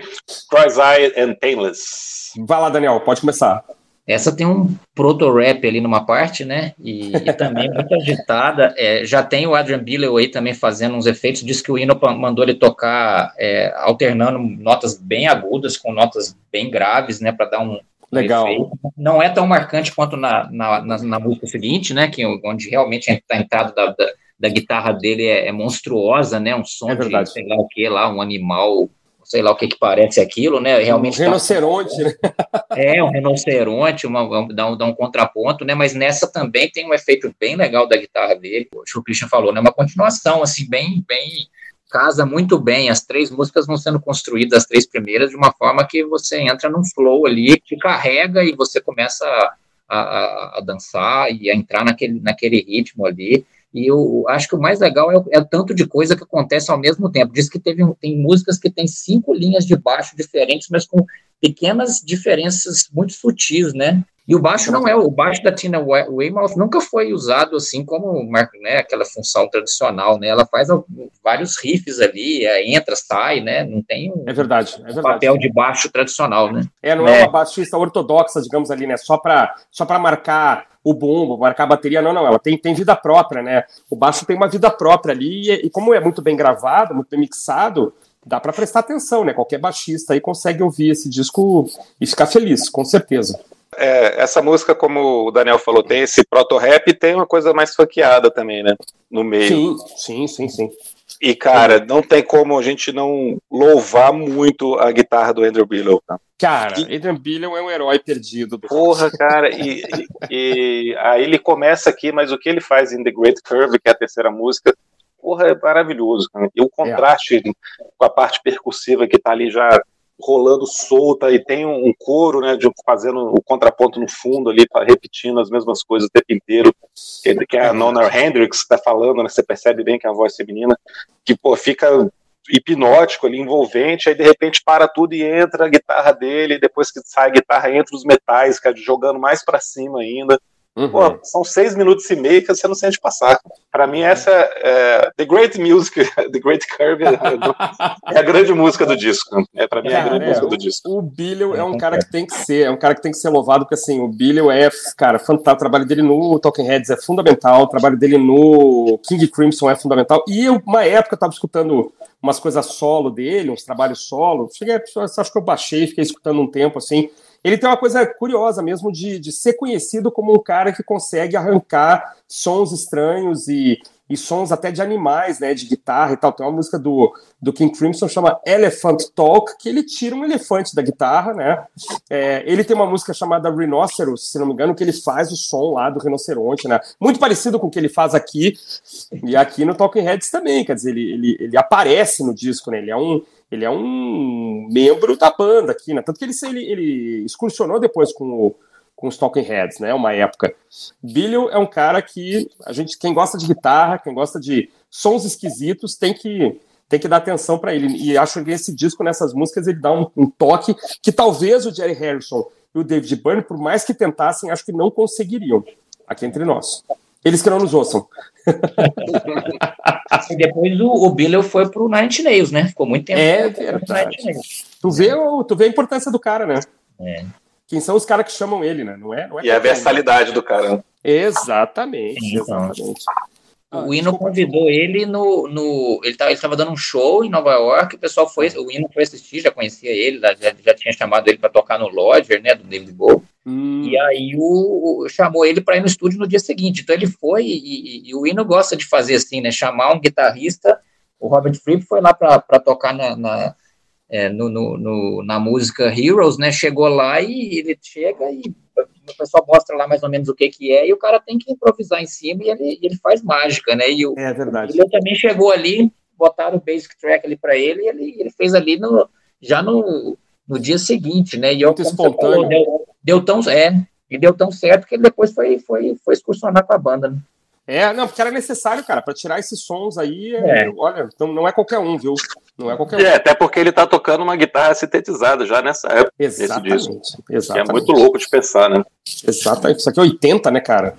Cross-Eyed and Painless. Vai lá, Daniel, pode começar. Essa tem um proto-rap ali numa parte, né? E, e também muito agitada. É, já tem o Adrian Bill aí também fazendo uns efeitos. Diz que o Ino mandou ele tocar é, alternando notas bem agudas com notas bem graves, né? Para dar um. Legal. Efeito. Não é tão marcante quanto na, na, na, na música seguinte, né? Que, onde realmente a entrada da, da, da guitarra dele é, é, monstruosa, né? Um som é de sei lá o que lá, um animal sei lá o que, que parece aquilo, né? Realmente um rinoceronte, tá... né? É, um rinoceronte, uma, dá, um, dá um contraponto, né? Mas nessa também tem um efeito bem legal da guitarra dele, o Christian falou, né? Uma continuação, assim, bem, bem casa muito bem. As três músicas vão sendo construídas, as três primeiras, de uma forma que você entra num flow ali, te carrega e você começa a, a, a dançar e a entrar naquele, naquele ritmo ali. E eu acho que o mais legal é o, é o, tanto de coisa que acontece ao mesmo tempo. Diz que teve, tem músicas que tem cinco linhas de baixo diferentes, mas com pequenas diferenças muito sutis, né? E o baixo não é, o baixo da Tina Weymouth nunca foi usado assim como né, aquela função tradicional, né? Ela faz vários riffs ali, é, entra, sai, né? Não tem um, é verdade, é verdade. papel de baixo tradicional, né? É, não é, é uma baixista ortodoxa, digamos ali, né? Só para só para marcar o bumbo, marcar a bateria, não, não, ela tem, tem vida própria, né? O baixo tem uma vida própria ali, e, e como é muito bem gravado, muito bem mixado, dá para prestar atenção, né? Qualquer baixista aí consegue ouvir esse disco e ficar feliz, com certeza. É, essa música, como o Daniel falou, tem esse proto-rap e tem uma coisa mais funkeada também, né? No meio. Sim, sim, sim, sim. E, cara, não tem como a gente não louvar muito a guitarra do Andrew Billow. Tá? Cara, e... Adrian Billow é um herói perdido. Do Porra, cara, e, e, e, aí ele começa aqui, mas o que ele faz em The Great Curve, que é a terceira música, porra, é maravilhoso. Cara. E o contraste é. com a parte percussiva que tá ali já rolando solta e tem um, coro, né, de fazendo o contraponto no fundo ali, repetindo as mesmas coisas o tempo inteiro, que, que é a Nona Hendrix está falando, né, você percebe bem que é a voz feminina, que, pô, fica hipnótico ali, envolvente, aí de repente para tudo e entra a guitarra dele, depois que sai a guitarra entra os metais, cara, jogando mais para cima ainda. Uhum. Pô, são seis minutos e meio que você não sente passar. Para mim, essa é The Great Music, The Great Curve é, a grande música do disco. É para mim cara, é a grande é, música do disco. O Billy é um cara que tem que ser, é um cara que tem que ser louvado, porque assim, o Billy é, cara, fantástico. O trabalho dele no Talking Heads é fundamental, o trabalho dele no King Crimson é fundamental. E eu, uma época, eu tava escutando umas coisas solo dele, uns trabalhos solo. Cheguei, acho que eu baixei, fiquei escutando um tempo assim. Ele tem uma coisa curiosa mesmo de, de ser conhecido como um cara que consegue arrancar sons estranhos e, e sons até de animais, né, de guitarra e tal. Tem uma música do, do King Crimson chama Elephant Talk, que ele tira um elefante da guitarra, né? É, ele tem uma música chamada Rhinoceros, se não me engano, que ele faz o som lá do rinoceronte, né? Muito parecido com o que ele faz aqui e aqui no Talking Heads também, quer dizer, ele, ele, ele aparece no disco, né? Ele é um ele é um membro da banda aqui, né? Tanto que ele, ele, ele excursionou depois com, o, com os Talking Heads, né? Uma época. Billy é um cara que a gente, quem gosta de guitarra, quem gosta de sons esquisitos, tem que tem que dar atenção para ele. E acho que esse disco, nessas músicas, ele dá um, um, toque que talvez o Jerry Harrison e o David Byrne, por mais que tentassem, acho que não conseguiriam aqui entre nós. Eles que não nos ouçam. e depois o, o Billy foi pro Nine Nails, né? Ficou muito tempo. É verdade. Tu vê, tu vê a importância do cara, né? É. Quem são os caras que chamam ele, né? Não é, não é e a versalidade do cara. Exatamente, então. exatamente. Ah, o Hino desculpa. convidou ele no. no ele estava dando um show em Nova York, o pessoal foi. O Hino foi assistir, já conhecia ele, já, já tinha chamado ele para tocar no Lodger, né? Do David Bowie. Hum, E aí o, o- chamou ele para ir no estúdio no dia seguinte. Então ele foi, e, e- e o Hino gosta de fazer assim, né? Chamar um guitarrista. O Robert Fripp foi lá para tocar na, na, é, no, no- no- na música Heroes, né? Chegou lá e ele chega e o pessoal mostra lá mais ou menos o que, que é, e o cara tem que improvisar em cima e ele, ele faz mágica, né? E o, é verdade. ele também chegou ali, botaram o basic track ali para ele, e ele, ele fez ali no, já no, no dia seguinte, né? E eu, Muito você espontâneo. falou, deu, deu tão é, e deu tão certo que ele depois foi, foi, foi excursionar com a banda. Né? É, não, porque era necessário, cara, para tirar esses sons aí. é, É. Olha, então não é qualquer um, viu? Não é qualquer um. É, até porque ele tá tocando uma guitarra sintetizada já nessa época. Exatamente. Que é Exatamente. muito louco de pensar, né? Exatamente. Isso aqui é 80, né, cara?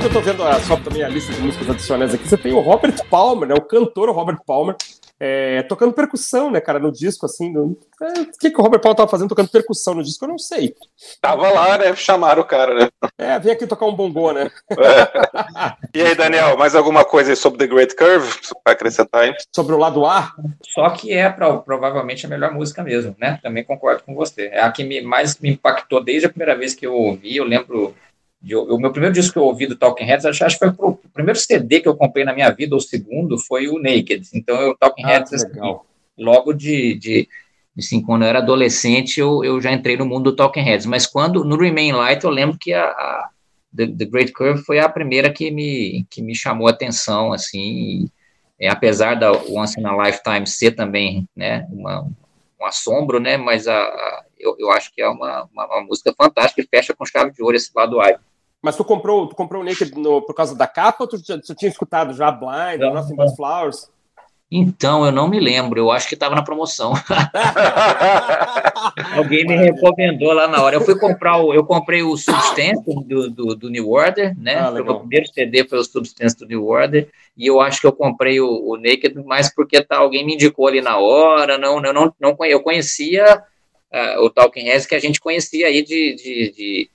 Que eu tô vendo a, só também a lista de músicas adicionais aqui. Você tem o Robert Palmer, né? O cantor Robert Palmer, é, tocando percussão, né, cara, no disco, assim. no- é, o que, que o Robert Palmer tava fazendo tocando percussão no disco? Eu não sei. Tava lá, né? Chamaram o cara, né? É, vem aqui tocar um bongô, né? E aí, Daniel, mais alguma coisa aí sobre The Great Curve para acrescentar aí? Sobre o lado A. Só que é pro- provavelmente a melhor música mesmo, né? Também concordo com você. É a que me, mais me impactou desde a primeira vez que eu ouvi. Eu lembro. De, o meu primeiro disco que eu ouvi do Talking Heads, acho, acho que foi pro- o primeiro CD que eu comprei na minha vida, ou o segundo, foi o Naked. Então, o Talking Ah, Heads, assim, logo de, de assim, quando eu era adolescente, eu, eu já entrei no mundo do Talking Heads. Mas quando, no Remain Light, eu lembro que a, a The, The Great Curve foi a primeira que me, que me chamou a atenção, assim, e, é, apesar da Once in a Lifetime ser também, né, uma, um assombro, né, mas a, a- eu, eu acho que é uma, uma, uma música fantástica e fecha com chave de ouro esse lado A. Mas tu comprou, tu comprou o Naked no- por causa da capa ou tu, tu tinha escutado já Blind, Não. Nothing But Flowers? Então, eu não me lembro, eu acho que estava na promoção. Alguém me recomendou lá na hora. Eu fui comprar o, eu comprei o Substance do, do, do New Order, né? Ah, o primeiro CD foi o Substance do New Order, e eu acho que eu comprei o, o Naked, mas porque tá, alguém me indicou ali na hora, não, eu não, não conhe- eu conhecia ah, o Talking Heads que a gente conhecia aí de, de, de,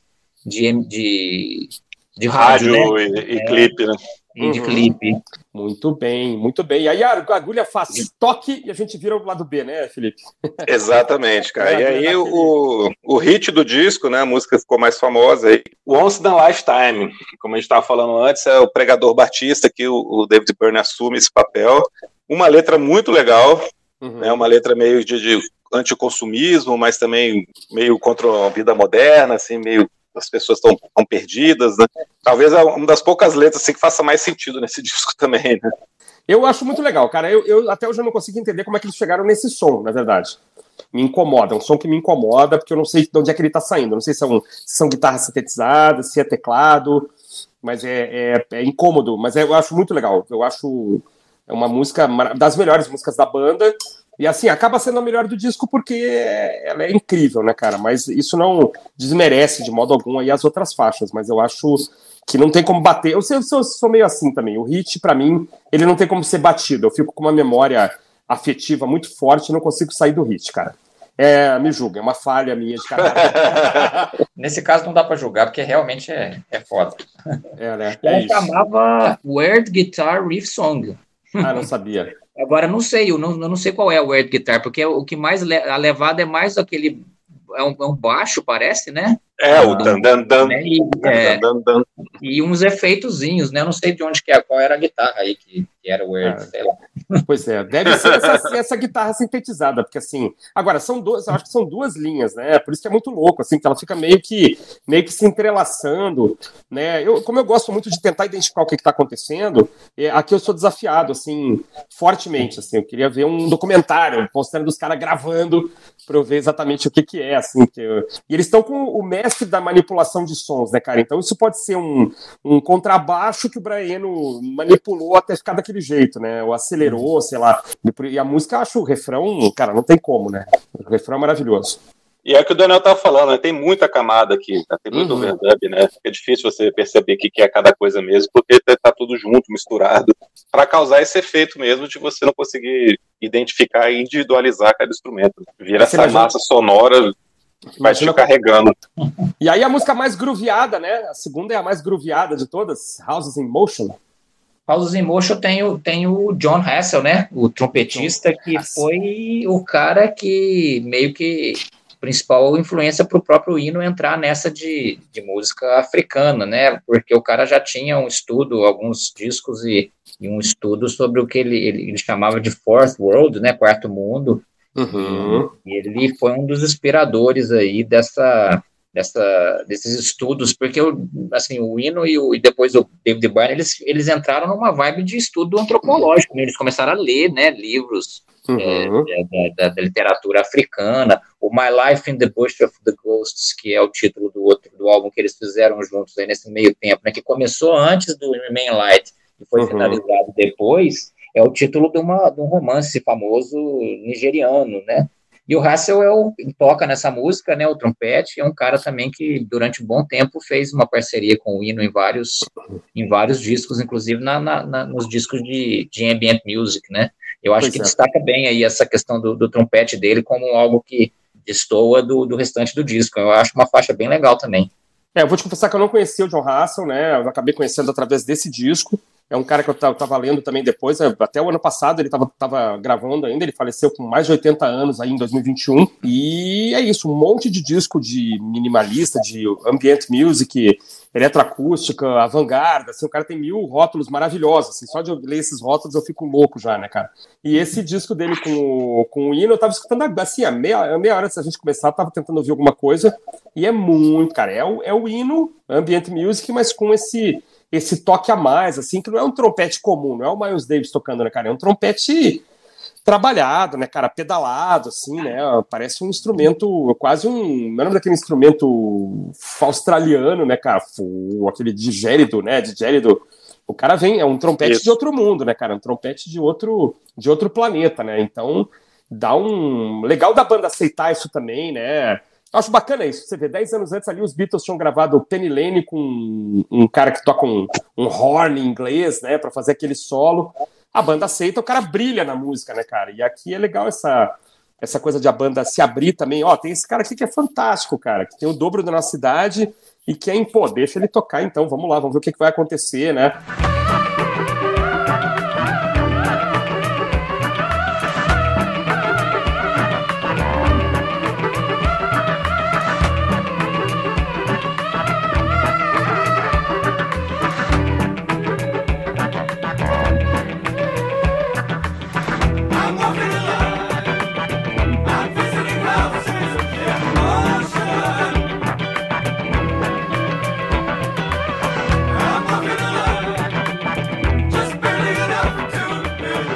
de, de, de rádio, Rádio né? e, e É. clipe, né? E de Uhum. clipe. Muito bem, muito bem. E aí a agulha faz toque e a gente vira o lado B, né, Felipe? Exatamente, cara. E aí o, o hit do disco, né? A música ficou mais famosa aí. Once in a Lifetime, como a gente estava falando antes, é o pregador batista que o, o David Byrne assume esse papel. Uma letra muito legal, Uhum. né? Uma letra meio de, de anticonsumismo, mas também meio contra a vida moderna, assim, meio as pessoas estão perdidas, né? Talvez é uma das poucas letras assim, que faça mais sentido nesse disco também, né? Eu acho muito legal, cara. Eu, eu até hoje eu não consigo entender como é que eles chegaram nesse som, na verdade. Me incomoda, é um som que me incomoda, porque eu não sei de onde é que ele tá saindo. Não sei se, é se são guitarras sintetizadas, se é teclado, mas é, é- é incômodo. Mas é- eu acho muito legal. Eu acho é uma música das melhores músicas da banda. E assim, acaba sendo a melhor do disco porque ela é incrível, né, cara? Mas isso não desmerece de modo algum aí as outras faixas, mas eu acho que não tem como bater. Eu, sei- eu sou, sou meio assim também. O hit, pra mim, ele não tem como ser batido. Eu fico com uma memória afetiva muito forte e não consigo sair do hit, cara. É, me julga, é uma falha minha de caráter. Nesse caso não dá para julgar, porque realmente é, é foda. é, né? É chamava Weird Guitar Riff Song. Ah, não sabia. Agora, não sei, eu não, eu não sei qual é o Weird Guitar, porque o que mais, le- a levada é mais aquele, é um, é um baixo, parece, né? É, o dan dan dan. Né? E, é, dan, dan, dan. e uns efeitozinhos, né? Eu não sei de onde que é, qual era a guitarra aí que, que era o Weird, Ah. sei lá. Pois é, deve ser essa, essa, guitarra sintetizada, porque assim, agora são duas, eu acho que são duas linhas, né? Por isso que é muito louco, assim, que ela fica meio que meio que se entrelaçando, né? Eu, como eu gosto muito de tentar identificar o que está acontecendo, é, aqui eu sou desafiado, assim, fortemente, assim, eu queria ver um documentário mostrando os caras gravando para eu ver exatamente o que que é, assim, que eu... e eles estão com o mestre da manipulação de sons, né, cara? Então isso pode ser um, um contrabaixo que o Braiano manipulou até ficar daquele jeito, né? Ou acelerou, sei lá. E a música, eu acho o refrão, cara, não tem como, né? O refrão é maravilhoso. E é o que o Daniel estava falando, né? tem muita camada aqui, tá? tem muito uhum. overdub, né? É difícil você perceber o que é cada coisa mesmo, porque tá, tá tudo junto, misturado, para causar esse efeito mesmo de você não conseguir identificar e individualizar cada instrumento. Vira essa massa sonora vai te carregando. E aí a música mais grooveada, né? A segunda é a mais grooveada de todas, Houses in Motion. Houses in Motion tem o, tem o John Hassel, né? O trompetista que foi o cara que meio que principal influência para o próprio hino entrar nessa de, de música africana, né? Porque o cara já tinha um estudo, alguns discos e, e um estudo sobre o que ele, ele, ele, chamava de Fourth World, né? Quarto Mundo. Uhum. Ele foi um dos inspiradores aí dessa dessa, desses estudos, porque o, assim, o Hino e, o, e depois o David Byrne, eles, eles entraram numa vibe de estudo antropológico, né? eles começaram a ler né, livros uhum. é, da, da, literatura africana, o My Life in the Bush of the Ghosts, que é o título do outro do álbum que eles fizeram juntos aí nesse meio tempo, né, que começou antes do Remain Light e foi uhum. finalizado depois, é o título de, uma, de um romance famoso nigeriano, né? E o Russell é o, toca nessa música, né, o trompete, é um cara também que durante um bom tempo fez uma parceria com o Hino em vários, em vários discos, inclusive na, na, na nos discos de, de ambient music, né? Eu acho pois que é. destaca bem aí essa questão do, do, trompete dele como algo que destoa do, do restante do disco. Eu acho uma faixa bem legal também. É, eu vou te confessar que eu não conhecia o John Russell, né? Eu acabei conhecendo através desse disco. É um cara que eu estava lendo também depois, é, até o ano passado ele estava gravando ainda, ele faleceu com mais de 80 anos aí em 2021. E é isso, um monte de disco de minimalista, de ambient music, eletroacústica, avant-garde, assim, o cara tem mil rótulos maravilhosos, assim, só de eu ler esses rótulos eu fico louco já, né, cara? E esse disco dele com o, com o hino, eu tava escutando, assim, a meia, a meia hora antes da gente começar, eu tava tentando ouvir alguma coisa, e é muito, cara, é o, é o hino, ambient music, mas com esse esse toque a mais, assim, que não é um trompete comum, não é o Miles Davis tocando, né, cara? É um trompete trabalhado, né, cara, pedalado, assim, né? Parece um instrumento, quase um. Não é daquele instrumento australiano, né, cara? Aquele digérido, né? Digérido. O cara vem, é um trompete Isso. de outro mundo, né, cara? Um trompete de outro, de outro planeta, né? Então dá um. Legal da banda aceitar isso também, né? Acho bacana isso. Você vê, 10 anos antes ali, os Beatles tinham gravado Penny Lane com um cara que toca um, um horn em inglês, né, para fazer aquele solo. A banda aceita, o cara brilha na música, né, cara? E aqui é legal essa, essa coisa de a banda se abrir também. Ó, tem esse cara aqui que é fantástico, cara, que tem o dobro da nossa idade e quem, pô, deixa ele tocar então, vamos lá, vamos ver o que, que vai acontecer, né?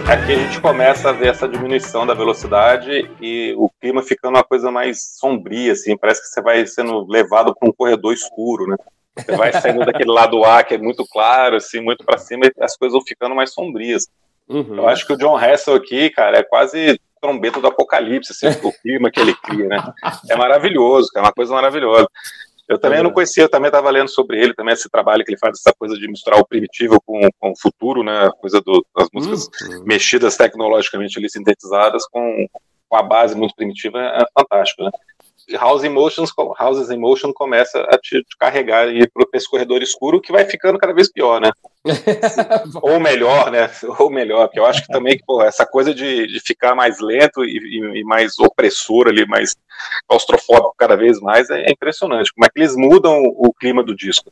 Aqui a gente começa a ver essa diminuição da velocidade e o clima ficando uma coisa mais sombria, assim, parece que você vai sendo levado para um corredor escuro, né? Você vai saindo daquele lado A que é muito claro, assim, muito para cima, e as coisas vão ficando mais sombrias. Uhum. Eu acho que o John Hassel aqui, cara, é quase trombeta do apocalipse, assim, o clima que ele cria, né? É maravilhoso, é uma coisa maravilhosa. Eu também não conhecia, eu também estava lendo sobre ele, também esse trabalho que ele faz, essa coisa de misturar o primitivo com, com o futuro, né? A coisa do, das músicas uhum. mexidas tecnologicamente ali, sintetizadas com, com a base muito primitiva, é fantástico, né? House Emotions, Houses Emotion começa a te, carregar e para esse corredor escuro que vai ficando cada vez pior, né? Ou melhor, né? Ou melhor, porque eu acho que também pô, essa coisa de, de ficar mais lento e, e, e, mais opressor ali, mais claustrofóbico cada vez mais, é, é impressionante. Como é que eles mudam o clima do disco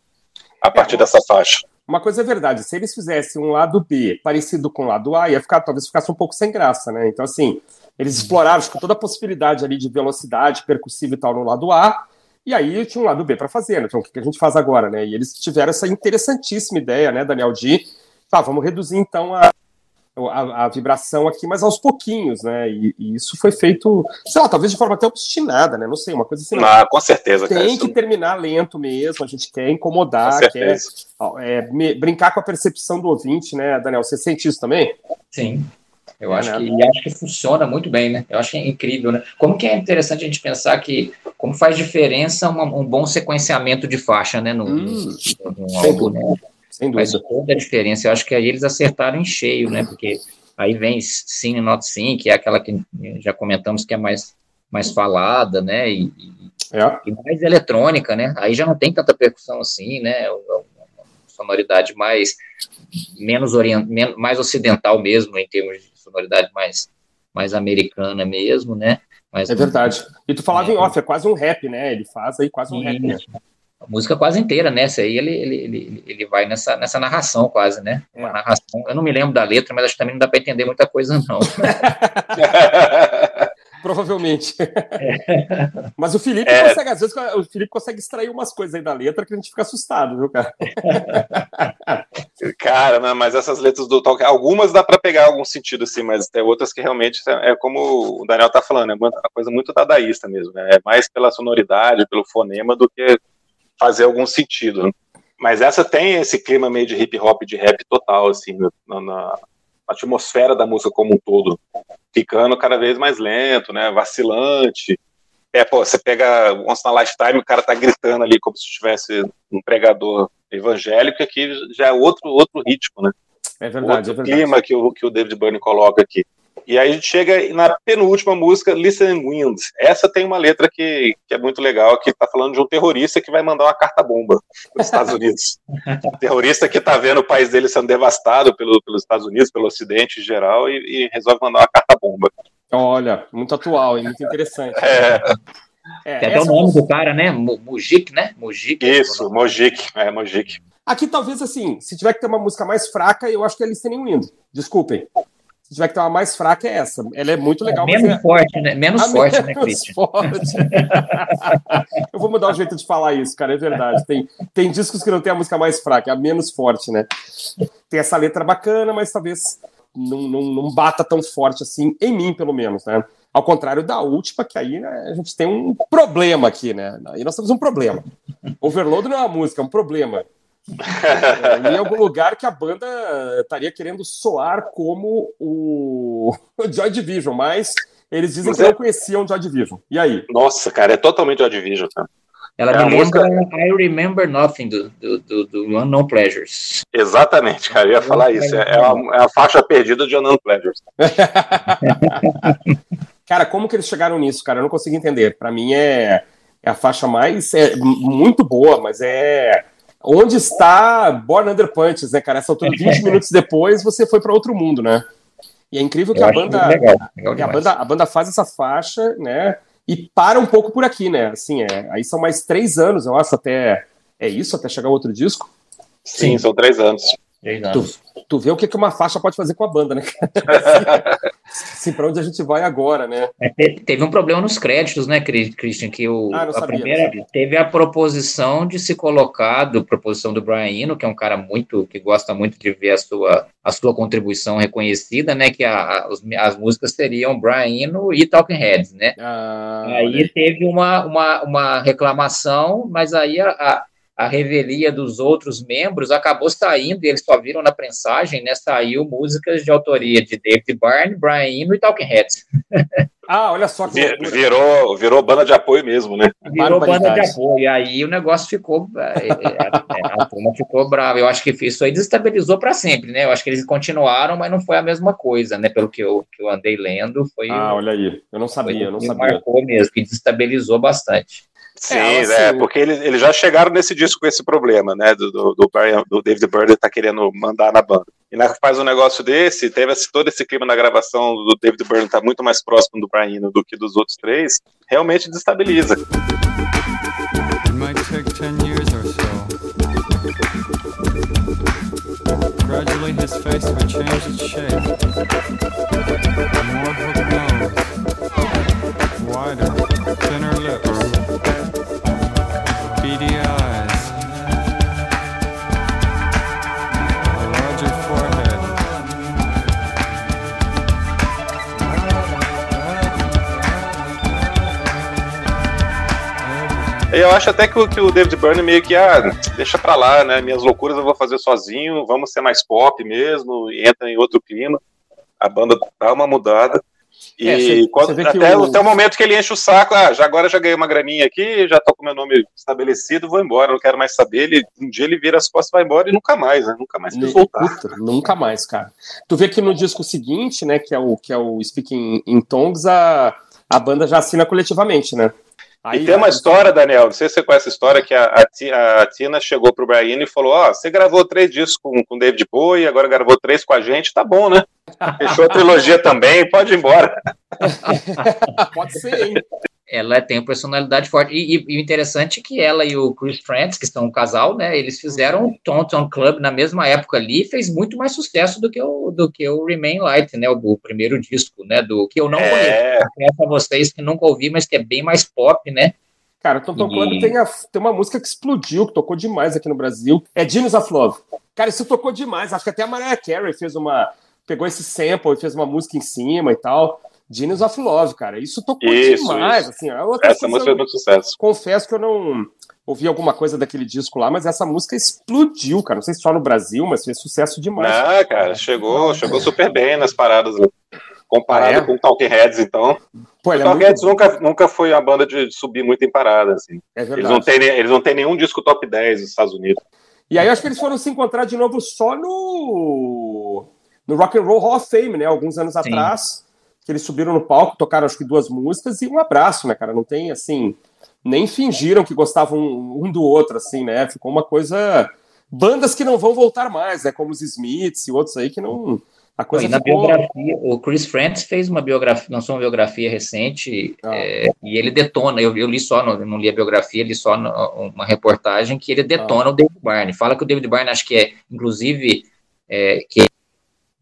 a partir dessa faixa? Uma coisa é verdade, se eles fizessem um lado B parecido com o lado A, ia ficar, talvez ficasse um pouco sem graça, né? Então, assim, eles exploraram acho, toda a possibilidade ali de velocidade percussiva e tal no lado A, e aí tinha um lado B para fazer, né? Então, o que a gente faz agora, né? E eles tiveram essa interessantíssima ideia, né, Daniel D. Tá, vamos reduzir então a, a, a, vibração aqui, mas aos pouquinhos, né? E, e, isso foi feito, sei lá, talvez de forma até obstinada, né? Não sei, uma coisa assim. Ah, com certeza. Tem cara, que terminar lento mesmo, a gente quer incomodar, quer é, me, brincar com a percepção do ouvinte, né, Daniel? Você sente isso também? Sim. Eu é, acho, né? que, acho que funciona muito bem, né? Eu acho que é incrível, né? Como que é interessante a gente pensar que como faz diferença uma, um bom sequenciamento de faixa, né? No, hum, no, no álbum, né? Sem dúvida. Faz toda a diferença. Eu acho que aí eles acertaram em cheio, né? Porque aí vem Sim Not Sim, que é aquela que já comentamos que é mais, mais falada, né? E, é. e mais eletrônica, né? Aí já não tem tanta percussão assim, né? É uma sonoridade mais menos orient, mais ocidental mesmo em termos de sonoridade mais mais americana mesmo, né? é verdade. E tu falava é, em off, é quase um rap, né? Ele faz aí quase um rap, né? A música quase inteira, né? Essa aí ele, ele, ele, ele vai nessa, nessa narração quase, né? Uma narração. Eu não me lembro da letra, mas acho que também não dá para entender muita coisa, não. Provavelmente. É. Mas o Felipe é. consegue, às vezes, o Felipe consegue extrair umas coisas aí da letra que a gente fica assustado, viu, cara? cara, não, mas essas letras do talk, algumas dá para pegar algum sentido, assim, mas tem outras que realmente é, é como o Daniel tá falando, é uma coisa muito dadaísta mesmo, né? É mais pela sonoridade, pelo fonema do que fazer algum sentido. Né? Mas essa tem esse clima meio de hip hop, de rap total, assim, na, na atmosfera da música como um todo, ficando cada vez mais lento, né, vacilante. É, pô, você pega Once na Lifetime, o cara tá gritando ali como se tivesse um pregador evangélico, aqui já é outro, outro ritmo, né? É verdade, outro é verdade. clima que o, que o David Byrne coloca aqui. E aí a gente chega na penúltima música, Listen Wind. Essa tem uma letra que, que é muito legal, que está falando de um terrorista que vai mandar uma carta-bomba para os Estados Unidos. um terrorista que está vendo o país dele sendo devastado pelo, pelos Estados Unidos, pelo Ocidente em geral, e, e resolve mandar uma carta-bomba. Olha, muito atual e muito interessante. É. É, Tem até o nome do cara, né? Mujik, né? Mujik. Isso, Mojik. É, Mojik. Aqui, talvez, assim, se tiver que ter uma música mais fraca, eu acho que é Listening Wind. Desculpem se tiver que ter uma mais fraca, é essa. Ela é muito legal. É menos é... forte, né? Menos a forte, né, menos né, Christian? Forte. eu vou mudar o jeito de falar isso, cara, é verdade. Tem, tem discos que não tem a música mais fraca, é a menos forte, né? Tem essa letra bacana, mas talvez não, não, não bata tão forte assim, em mim, pelo menos, né? Ao contrário da última, que aí né, a gente tem um problema aqui, né? Aí nós temos um problema. Overload não é uma música, é um problema é, em algum lugar que a banda estaria querendo soar como o, Joy Division, mas eles dizem mas que é... não conheciam Joy Division. E aí? Nossa, cara, é totalmente Joy Division, cara. Ela é me lembra música... I Remember Nothing do, do, do, do, Unknown Pleasures. Exatamente, cara, eu ia falar isso. É, é, a, é a faixa perdida de Unknown Pleasures. cara, como que eles chegaram nisso, cara? Eu não consigo entender. Para mim é, é a faixa mais. É muito boa, mas é Onde está Born Under Punches, né, cara? Essa altura, 20 minutos depois, você foi para outro mundo, né? E é incrível que a banda, legal, legal a banda, a banda faz essa faixa, né? E para um pouco por aqui, né? Assim, é, aí são mais três anos, eu acho, até. É isso, até chegar outro disco? Sim, Sim. são três anos. Tu, tu vê o que, que uma faixa pode fazer com a banda, né? assim, para onde a gente vai agora, né? É, teve um problema nos créditos, né, Christian? Que o, ah, a sabia, primeira teve a proposição de se colocar, do proposição do Brian Eno, que é um cara muito que gosta muito de ver a sua, a sua contribuição reconhecida, né? Que a, a, as músicas seriam Brian Eno e Talking Heads, né? Ah, aí teve uma, uma, uma reclamação, mas aí a, a a revelia dos outros membros acabou saindo, e eles só viram na prensagem, né? Saiu músicas de autoria de David Byrne, Brian Eno e Talking Heads. Ah, olha só que virou, virou banda de apoio mesmo, né? Virou banda de apoio. E aí o negócio ficou. É, é, a, a turma ficou brava. Eu acho que isso aí desestabilizou para sempre, né? Eu acho que eles continuaram, mas não foi a mesma coisa, né? Pelo que eu, que eu andei lendo. Foi, ah, olha aí. Eu não sabia, eu não sabia. Marcou mesmo, que desestabilizou bastante. Sim, é, assim, é, porque eles, eles já chegaram nesse disco com esse problema, né? Do, do, do, Brian, do David Byrne tá querendo mandar na banda. E na, faz um negócio desse, teve esse, todo esse clima na gravação do David Byrne tá muito mais próximo do Brian do que dos outros três, realmente destabiliza. It might take 10 years or so. Slowly his face would change its shape. More hooked nose. Wider, thinner lips. Eu acho até que o, que o David Byrne meio que, ah, deixa pra lá, né? Minhas loucuras eu vou fazer sozinho, vamos ser mais pop mesmo, e entra em outro clima. A banda dá uma mudada. E É, cê- quando- cê até, o- até o momento que ele enche o saco, ah, já agora já ganhei uma graninha aqui, já tô com meu nome estabelecido, vou embora, não quero mais saber. Ele, um dia ele vira as costas vai embora e nunca mais, né? Nunca mais quis voltar. Puta, nunca mais, cara. Tu vê que no disco seguinte, né, que é o, que é o Speaking in Tongues, a, a banda já assina coletivamente, né? E tem uma história, Daniel, não sei se você conhece a história, que a, a a Tina chegou pro Brian e falou: Ó, você gravou três discos com, com David Bowie, agora gravou três com a gente, tá bom, né? Fechou a trilogia também, pode ir embora. Pode ser, hein? Ela tem uma personalidade forte. E, e- e o interessante é que ela e o Chris Frantz, que são um casal, né? Eles fizeram o Taunton Club na mesma época ali, e fez muito mais sucesso do que o, do que o Remain Light, né? O, o primeiro disco, né? Do que eu não conheço. É, Confesso a vocês que nunca ouvi, mas que é bem mais pop, né? Cara, o Tom E- Club tem, a- tem uma música que explodiu, que tocou demais aqui no Brasil. É Genius of Love. Cara, isso tocou demais. Acho que até a Mariah Carey fez uma. Pegou esse sample e fez uma música em cima e tal. Genius of Love, cara. Isso tocou Isso, demais. isso. Assim, é outra essa música fez muito sucesso. confesso que eu não ouvi alguma coisa daquele disco lá, mas essa música explodiu, cara. Não sei se só no Brasil, mas fez sucesso demais. Não, cara, chegou, chegou super bem nas paradas. Comparado Ah, é? com o Talking Heads, então. Pô, é, Talking. Heads nunca, nunca foi uma banda de subir muito em parada, assim. é Eles não, têm, eles não têm nenhum disco top 10 dos Estados Unidos. E aí eu acho que eles foram se encontrar de novo só no no Rock and Roll Hall of Fame, né? Alguns anos Sim. atrás, que eles subiram no palco, tocaram acho que duas músicas e um abraço, né, cara? Não tem assim, nem fingiram que gostavam um, do outro, assim, né? Ficou uma coisa bandas que não vão voltar mais, né? Como os Smiths e outros aí que não a coisa e na ficou... biografia, o Chris Frantz fez uma biografia, lançou uma biografia recente Ah. é, e ele detona. Eu, eu li só, não, não li a biografia, li só no- uma reportagem que ele Ah. detona o David Byrne. Fala que o David Byrne acho que é, inclusive, é, que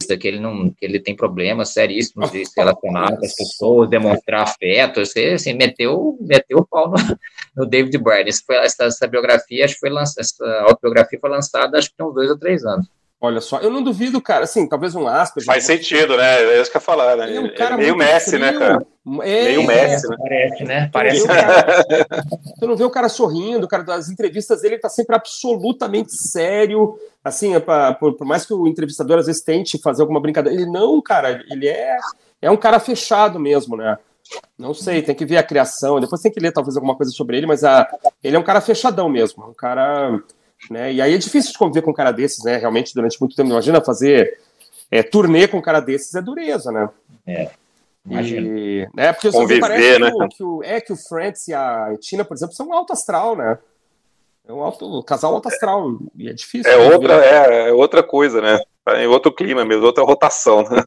que ele não que ele tem problemas seríssimos de se relacionar com as pessoas, demonstrar afeto, você assim, meteu, meteu o pau no, no David Byrne. Essa, essa biografia, acho que foi lançada, essa autobiografia foi lançada acho que tem uns dois ou três anos. Olha só, eu não duvido, cara, assim, talvez um aspas. Faz sentido, né? É isso que eu ia falar, né? É um É cara meio Messi, né, frio. cara? É, Meio Messi, né? Parece, né? Tu Parece. não, vê o cara, tu não vê o cara sorrindo, o cara das entrevistas dele ele tá sempre absolutamente sério. Assim, é pra- por, por mais que o entrevistador às vezes tente fazer alguma brincadeira, ele não, cara, ele é, é um cara fechado mesmo, né? Não sei, tem que ver a criação, depois tem que ler talvez alguma coisa sobre ele, mas a, ele é um cara fechadão mesmo, um cara. Né? E aí é difícil de conviver com um cara desses, né? Realmente, durante muito tempo. Imagina fazer é, turnê com um cara desses é dureza, né? Imagina. E, né, porque você Conviver, parece né, que, o, que o- é que o Frantz e a Tina, por exemplo, são um alto astral, né? É um alto, um casal alto astral. E é difícil. É de outra, é, é outra coisa, né? Em outro clima mesmo, outra rotação, né?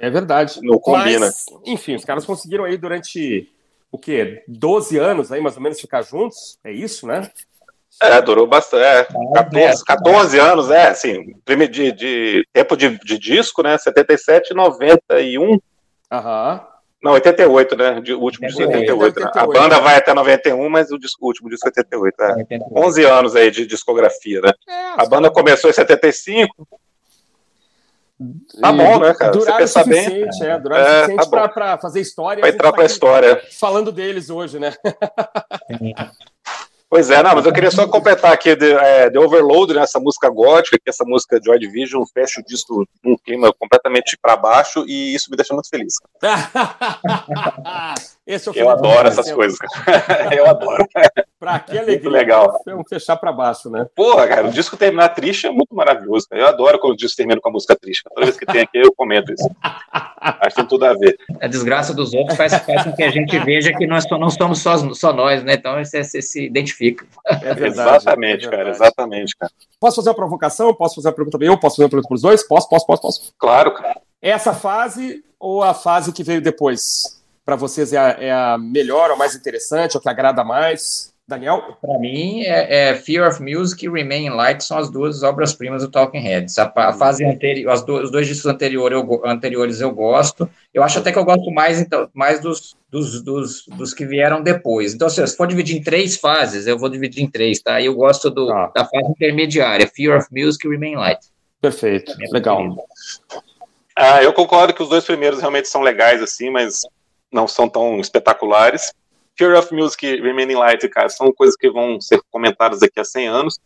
É verdade. Não combina. Mas, enfim, os caras conseguiram aí durante o quê? 12 anos aí, mais ou menos, ficar juntos. É isso, né? É, durou bastante. É, 14, 14 anos, é, assim, de, de tempo de, de disco, né? 77, 91. Aham. Não, 88, né? De, o último disco é 88. né? A 88. banda vai até 91, mas o, disco, o último disco é 88. É. 11 anos aí de discografia, né? É, A banda começou em 75. Tá bom, né, cara? Duraram o pensa bem. suficiente, é, duraram o É, suficiente tá pra, pra fazer história. Vai a gente entrar tá pra aqui história. Falando deles hoje, né? Pois é, não, mas eu queria só completar aqui The, é, The Overload, né, essa música gótica, que essa música Joy Division fecha o disco num clima completamente para baixo e isso me deixa muito feliz. Esse é o Eu adoro essas coisas, cara. Eu adoro. Pra que alegria. Muito legal. Vamos fechar pra baixo, né? Porra, cara, o disco terminar triste é muito maravilhoso. Cara. Eu adoro quando o disco termina com a música triste. Toda vez que tem aqui, eu comento isso. Acho que tem tudo a ver. A desgraça dos outros faz, faz com que a gente veja que nós só, não somos só, só nós, né? Então você, você se identifica. É verdade. exatamente, é cara, exatamente, cara. Posso fazer uma provocação? Posso fazer uma pergunta também? Eu posso fazer uma pergunta para os dois? Posso, posso, posso, posso. Claro, cara. Essa fase ou a fase que veio depois? Para vocês é a, é a melhor, a mais interessante, ou que agrada mais? Daniel? Para mim, é, é, Fear of Music e Remain Light são as duas obras-primas do Talking Heads. A, a fase anterior, as do, os dois discos anterior eu, anteriores eu gosto. Eu acho até que eu gosto mais, então, mais dos, dos, dos, dos que vieram depois. Então, se for dividir em três fases, eu vou dividir em três, tá? Eu gosto do, Ah. da fase intermediária, Fear of Music e Remain Light. Perfeito, Minha legal. Ah, eu concordo que os dois primeiros realmente são legais, assim, mas não são tão espetaculares. Fear of Music e Remaining Light, cara, são coisas que vão ser comentadas daqui a 100 anos.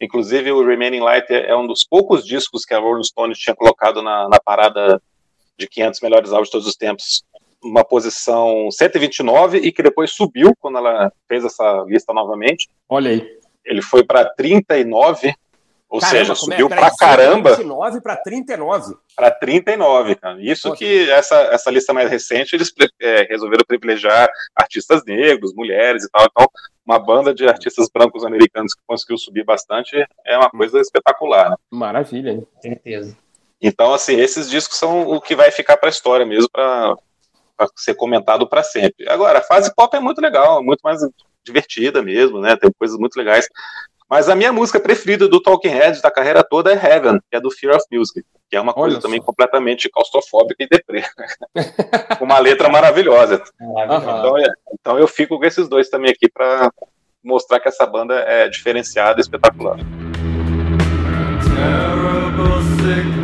Inclusive, o Remaining Light é é um dos poucos discos que a Rolling Stone tinha colocado na, na parada de 500 melhores álbuns de todos os tempos. Uma posição 129 e que depois subiu quando ela fez essa lista novamente. Olha aí. Ele foi para 39, ou Caramba, seja, é? subiu Peraí, pra caramba 29 para 39. Para 39, cara. Isso Nossa. que essa, essa lista mais recente eles é, resolveram privilegiar artistas negros, mulheres e tal. Então, uma banda de artistas brancos americanos que conseguiu subir bastante é uma coisa espetacular. né? Maravilha? Certeza. Então, assim, esses discos são o que vai ficar para a história mesmo, para ser comentado para sempre. Agora, a fase pop é muito legal, muito mais divertida mesmo, né? Tem coisas muito legais. Mas a minha música preferida do Talking Heads da carreira toda é Heaven, que é do Fear of Music, que é uma coisa Olha também só. completamente claustrofóbica e deprê. Com uma letra maravilhosa. Então, é- então eu fico com esses dois também aqui para mostrar que essa banda é diferenciada e espetacular. terrible signal.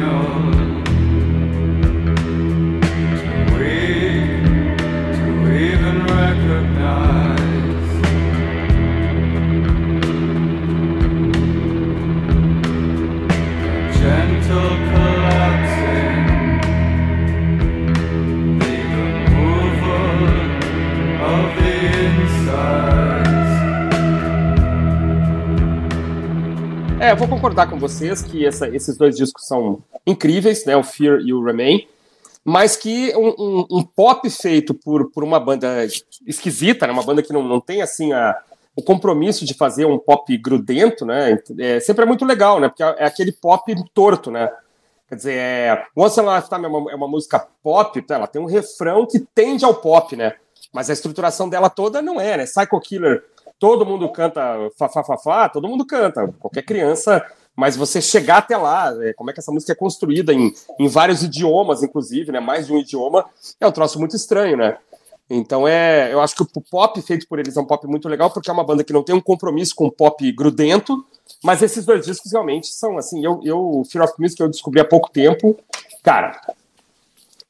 É, eu vou concordar com vocês que essa- esses dois discos são incríveis, né? O Fear e o Remain. Mas que um, um- um pop feito por, por uma banda esquisita, né? Uma banda que não, não tem assim a, o compromisso de fazer um pop grudento, né? É, sempre é muito legal, né? Porque é aquele pop torto, né? Quer dizer, é, Once in a Lifetime é uma, é uma música pop, tá? ela tem um refrão que tende ao pop, né? Mas a estruturação dela toda não é, né? Psycho Killer, todo mundo canta fa, fa, fa, fa, todo mundo canta, qualquer criança, mas você chegar até lá, é, como é que essa música é construída em, em vários idiomas, inclusive, né? Mais de um idioma, é um troço muito estranho, né? Então é, eu acho que o pop feito por eles é um pop muito legal porque é uma banda que não tem um compromisso com o pop grudento, mas esses dois discos realmente são assim, eu, eu Fear of Music eu descobri há pouco tempo, cara.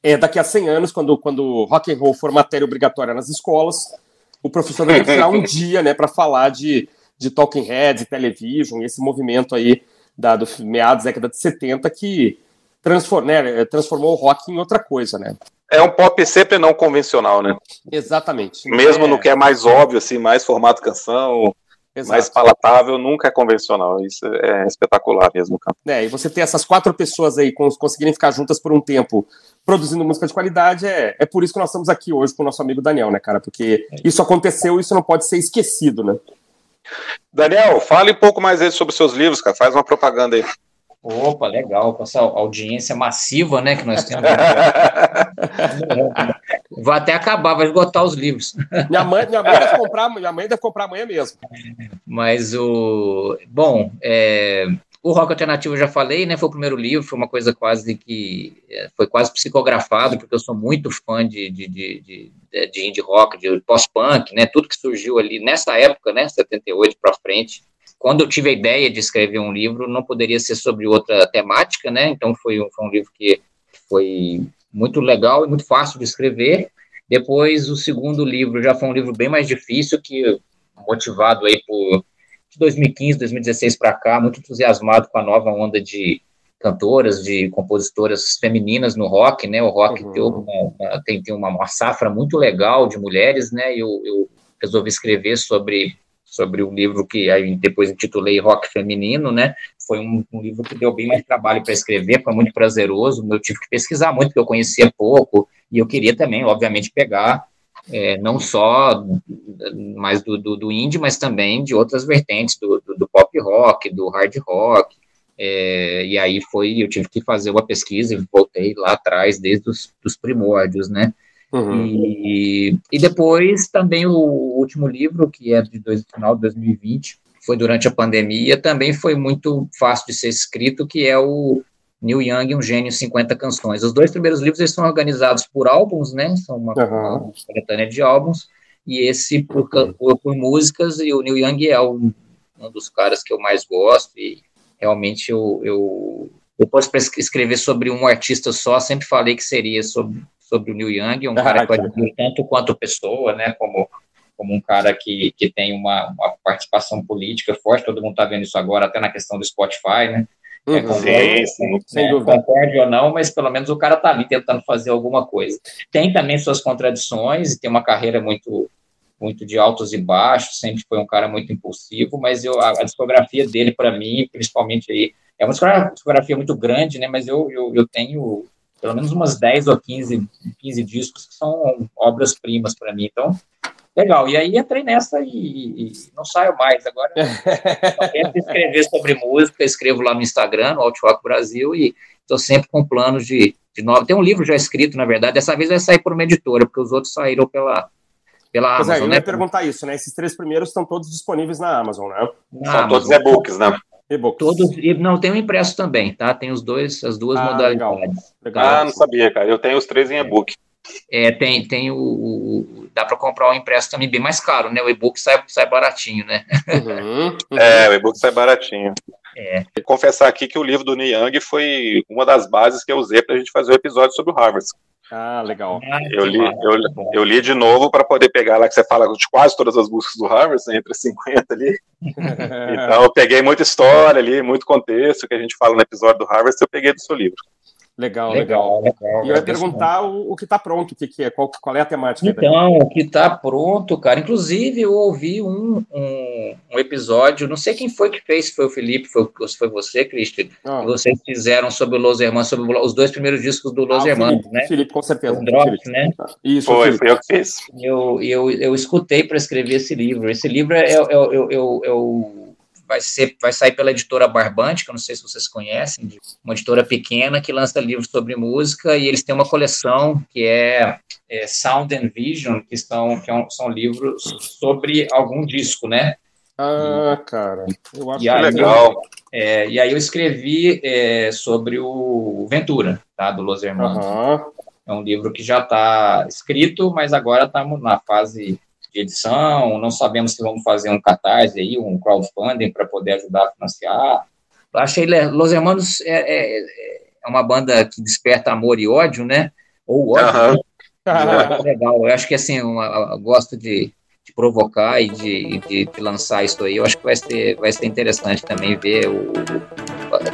É daqui a 100 anos quando quando rock and roll for matéria obrigatória nas escolas, o professor vai tirar um dia, né, para falar de de Talking Heads, Television, esse movimento aí da, do meados da década de 70 que transform, né, transformou o rock em outra coisa, né? É um pop sempre não convencional, né? Exatamente. Mesmo É, no que é mais óbvio, assim, mais formato canção, exato. mais palatável, nunca é convencional. Isso é espetacular mesmo, cara. É, e você ter essas quatro pessoas aí cons- conseguirem ficar juntas por um tempo produzindo música de qualidade, é, é por isso que nós estamos aqui hoje com o nosso amigo Daniel, né, cara? Porque isso aconteceu e isso não pode ser esquecido, né? Daniel, fale um pouco mais sobre os seus livros, cara. Faz uma propaganda aí. Opa, legal, com essa audiência massiva, né, que nós temos. Vou até acabar, vai esgotar os livros. Minha mãe, minha mãe deve comprar, minha mãe deve comprar amanhã mesmo. Mas o. Bom, é, o rock alternativo eu já falei, né? Foi o primeiro livro, foi uma coisa quase que. é, Foi quase psicografado, porque eu sou muito fã de, de, de, de, de indie rock, de pós-punk, né? Tudo que surgiu ali nessa época, né? 78 para frente. Quando eu tive a ideia de escrever um livro, não poderia ser sobre outra temática, né? Então foi um, foi um livro que foi muito legal e muito fácil de escrever. Depois, o segundo livro já foi um livro bem mais difícil, que motivado aí por de 2015, 2016 para cá, muito entusiasmado com a nova onda de cantoras, de compositoras femininas no rock, né? O rock Uhum. tem, uma, tem, tem uma, uma safra muito legal de mulheres, né? Eu, eu resolvi escrever sobre sobre um livro que aí depois intitulei Rock Feminino, né? Foi um, um livro que deu bem mais trabalho para escrever, foi muito prazeroso. Eu tive que pesquisar muito, porque eu conhecia pouco, e eu queria também, obviamente, pegar é, não só mais do, do, do indie, mas também de outras vertentes do, do, do pop rock, do hard rock. É, e aí foi, eu tive que fazer uma pesquisa e voltei lá atrás, desde os dos primórdios, né? Uhum. E, e depois também o último livro, que é de dois, final de 2020, foi durante a pandemia, também foi muito fácil de ser escrito, que é o Neil Young, Um Gênio, 50 Canções. Os dois primeiros livros eles são organizados por álbuns, né? São uma, uhum. coletânea de álbuns, e esse por, por, por, músicas, e o Neil Young é um, um dos caras que eu mais gosto, e realmente eu, eu, eu posso escrever sobre um artista só, sempre falei que seria sobre, sobre o Neil Young, um ah, cara que eu admiro tanto quanto pessoa, né? Como como um cara que, que tem uma, uma participação política forte, todo mundo está vendo isso agora, até na questão do Spotify, né? É, uhum. sim, sim, sem dúvida. Concorde ou não, mas pelo menos o cara está ali tentando fazer alguma coisa. Tem também suas contradições e tem uma carreira muito muito de altos e baixos, sempre foi um cara muito impulsivo, mas eu, a, a discografia dele, para mim, principalmente aí, é uma discografia muito grande, né, mas eu, eu, eu tenho pelo menos umas 10 ou 15, 15 discos que são obras-primas para mim, então Legal, e aí entrei nessa e, e não saio mais. Agora tento escrever sobre música, escrevo lá no Instagram, no Outrock Brasil, e estou sempre com planos de, de novo. Tem um livro já escrito, na verdade, dessa vez vai sair por uma editora, porque os outros saíram pela, pela Amazon. Pois é, eu né? ia perguntar isso, né? Esses três primeiros estão todos disponíveis na Amazon, né? Na São Amazon. todos e-books, né? E-books. Todos, e não, tem um impresso também, tá? Tem os dois, as duas ah, modalidades. Legal. legal. Ah, não sabia, cara. Eu tenho os três em e-book. É, tem, tem o, o dá para comprar o impresso também bem mais caro, né? O e-book sai, sai baratinho, né? Uhum, uhum. É, o e-book sai baratinho. É. Confessar aqui que o livro do Neil Young foi uma das bases que eu usei para a gente fazer o um episódio sobre o Harvard. Ah, legal. Eu, li, eu, eu, li de novo para poder pegar lá que você fala de quase todas as músicas do Harvard, né, entre 50 ali. então eu peguei muita história ali, muito contexto que a gente fala no episódio do Harvard, eu peguei do seu livro. Legal, legal. legal. E eu ia perguntar o, o que está pronto, o que, que é, qual, qual é a temática? Então, o que está pronto, cara. Inclusive, eu ouvi um, um, um, episódio, não sei quem foi que fez, se foi o Felipe, foi, se foi você, Cristian, ah. que vocês fizeram sobre o Los Hermanos, sobre os dois primeiros discos do Los ah, Hermanos, Felipe, né? Felipe, com certeza. O Drop, né? Isso, foi, foi eu que fiz. Eu, eu, eu escutei para escrever esse livro. Esse livro é, é, é, é, é o vai, ser, vai sair pela editora Barbante, que eu não sei se vocês conhecem, uma editora pequena que lança livros sobre música, e eles têm uma coleção que é, é Sound and Vision, que, estão, que é são livros sobre algum disco, né? Ah, cara, eu acho que aí, legal. É, e aí eu escrevi é, sobre o Ventura, tá, do Los Hermanos. Uhum. É um livro que já está escrito, mas agora estamos na fase edição, não sabemos se vamos fazer um catarse aí, um crowdfunding para poder ajudar a financiar. Eu achei Los Hermanos é, é, é, uma banda que desperta amor e ódio, né? Ou ódio. Uhum. Né? legal. Eu acho que assim, uma, eu gosto de, de provocar e de, de, de, lançar isso aí. Eu acho que vai ser, vai ser interessante também ver o,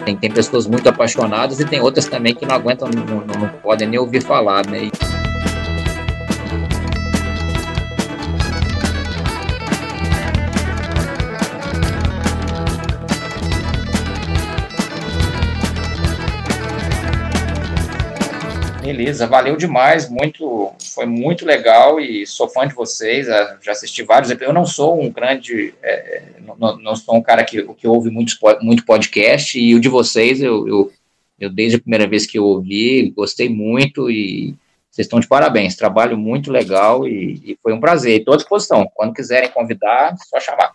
tem, tem pessoas muito apaixonadas e tem outras também que não aguentam, não, não, não podem nem ouvir falar, né? E, Beleza, valeu demais, muito, foi muito legal e sou fã de vocês, eh, já assisti vários. Eu não sou um grande, é, não, não, sou um cara que, que ouve muito, muito podcast e o de vocês eu, eu, eu desde a primeira vez que eu ouvi gostei muito e vocês estão de parabéns, trabalho muito legal e, e foi um prazer. Estou à disposição, quando quiserem convidar, só chamar.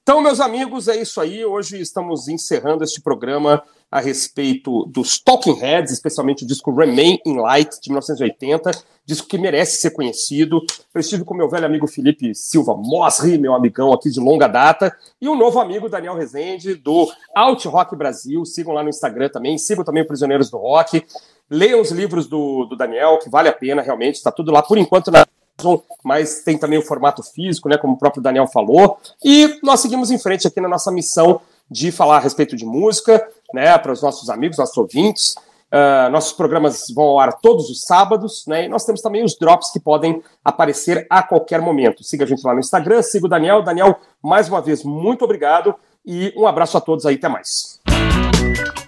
Então, meus amigos, é isso aí. Hoje estamos encerrando este programa a respeito dos Talking Heads, especialmente o disco Remain in Light, de 1980, disco que merece ser conhecido. Eu estive com meu velho amigo Felipe Silva Mosri, meu amigão aqui de longa data, e um novo amigo, Daniel Rezende, do Out Rock Brasil. Sigam lá no Instagram também, sigam também o Prisioneiros do Rock. Leiam os livros do, do Daniel, que vale a pena, realmente, está tudo lá por enquanto na mas tem também o formato físico, né, como o próprio Daniel falou. E nós seguimos em frente aqui na nossa missão de falar a respeito de música, né, para os nossos amigos, nossos ouvintes. Uh, nossos programas vão ao ar todos os sábados, né? E nós temos também os drops que podem aparecer a qualquer momento. Siga a gente lá no Instagram, siga o Daniel. Daniel, mais uma vez, muito obrigado e um abraço a todos aí, até mais.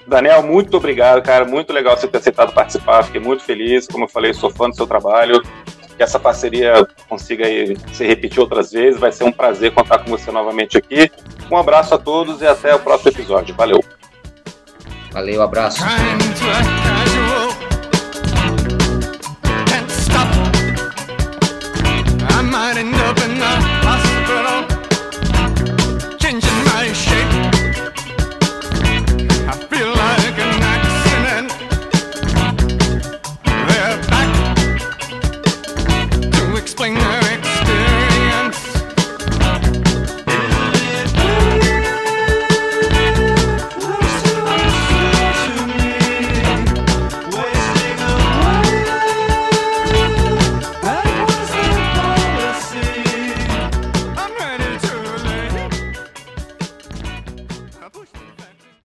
Daniel, muito obrigado, cara. Muito legal você ter aceitado participar. Fiquei muito feliz. Como eu falei, sou fã do seu trabalho. Que essa parceria consiga se repetir outras vezes. Vai ser um prazer contar com você novamente aqui. Um abraço a todos e até o próximo episódio. Valeu. Valeu, abraço. Up in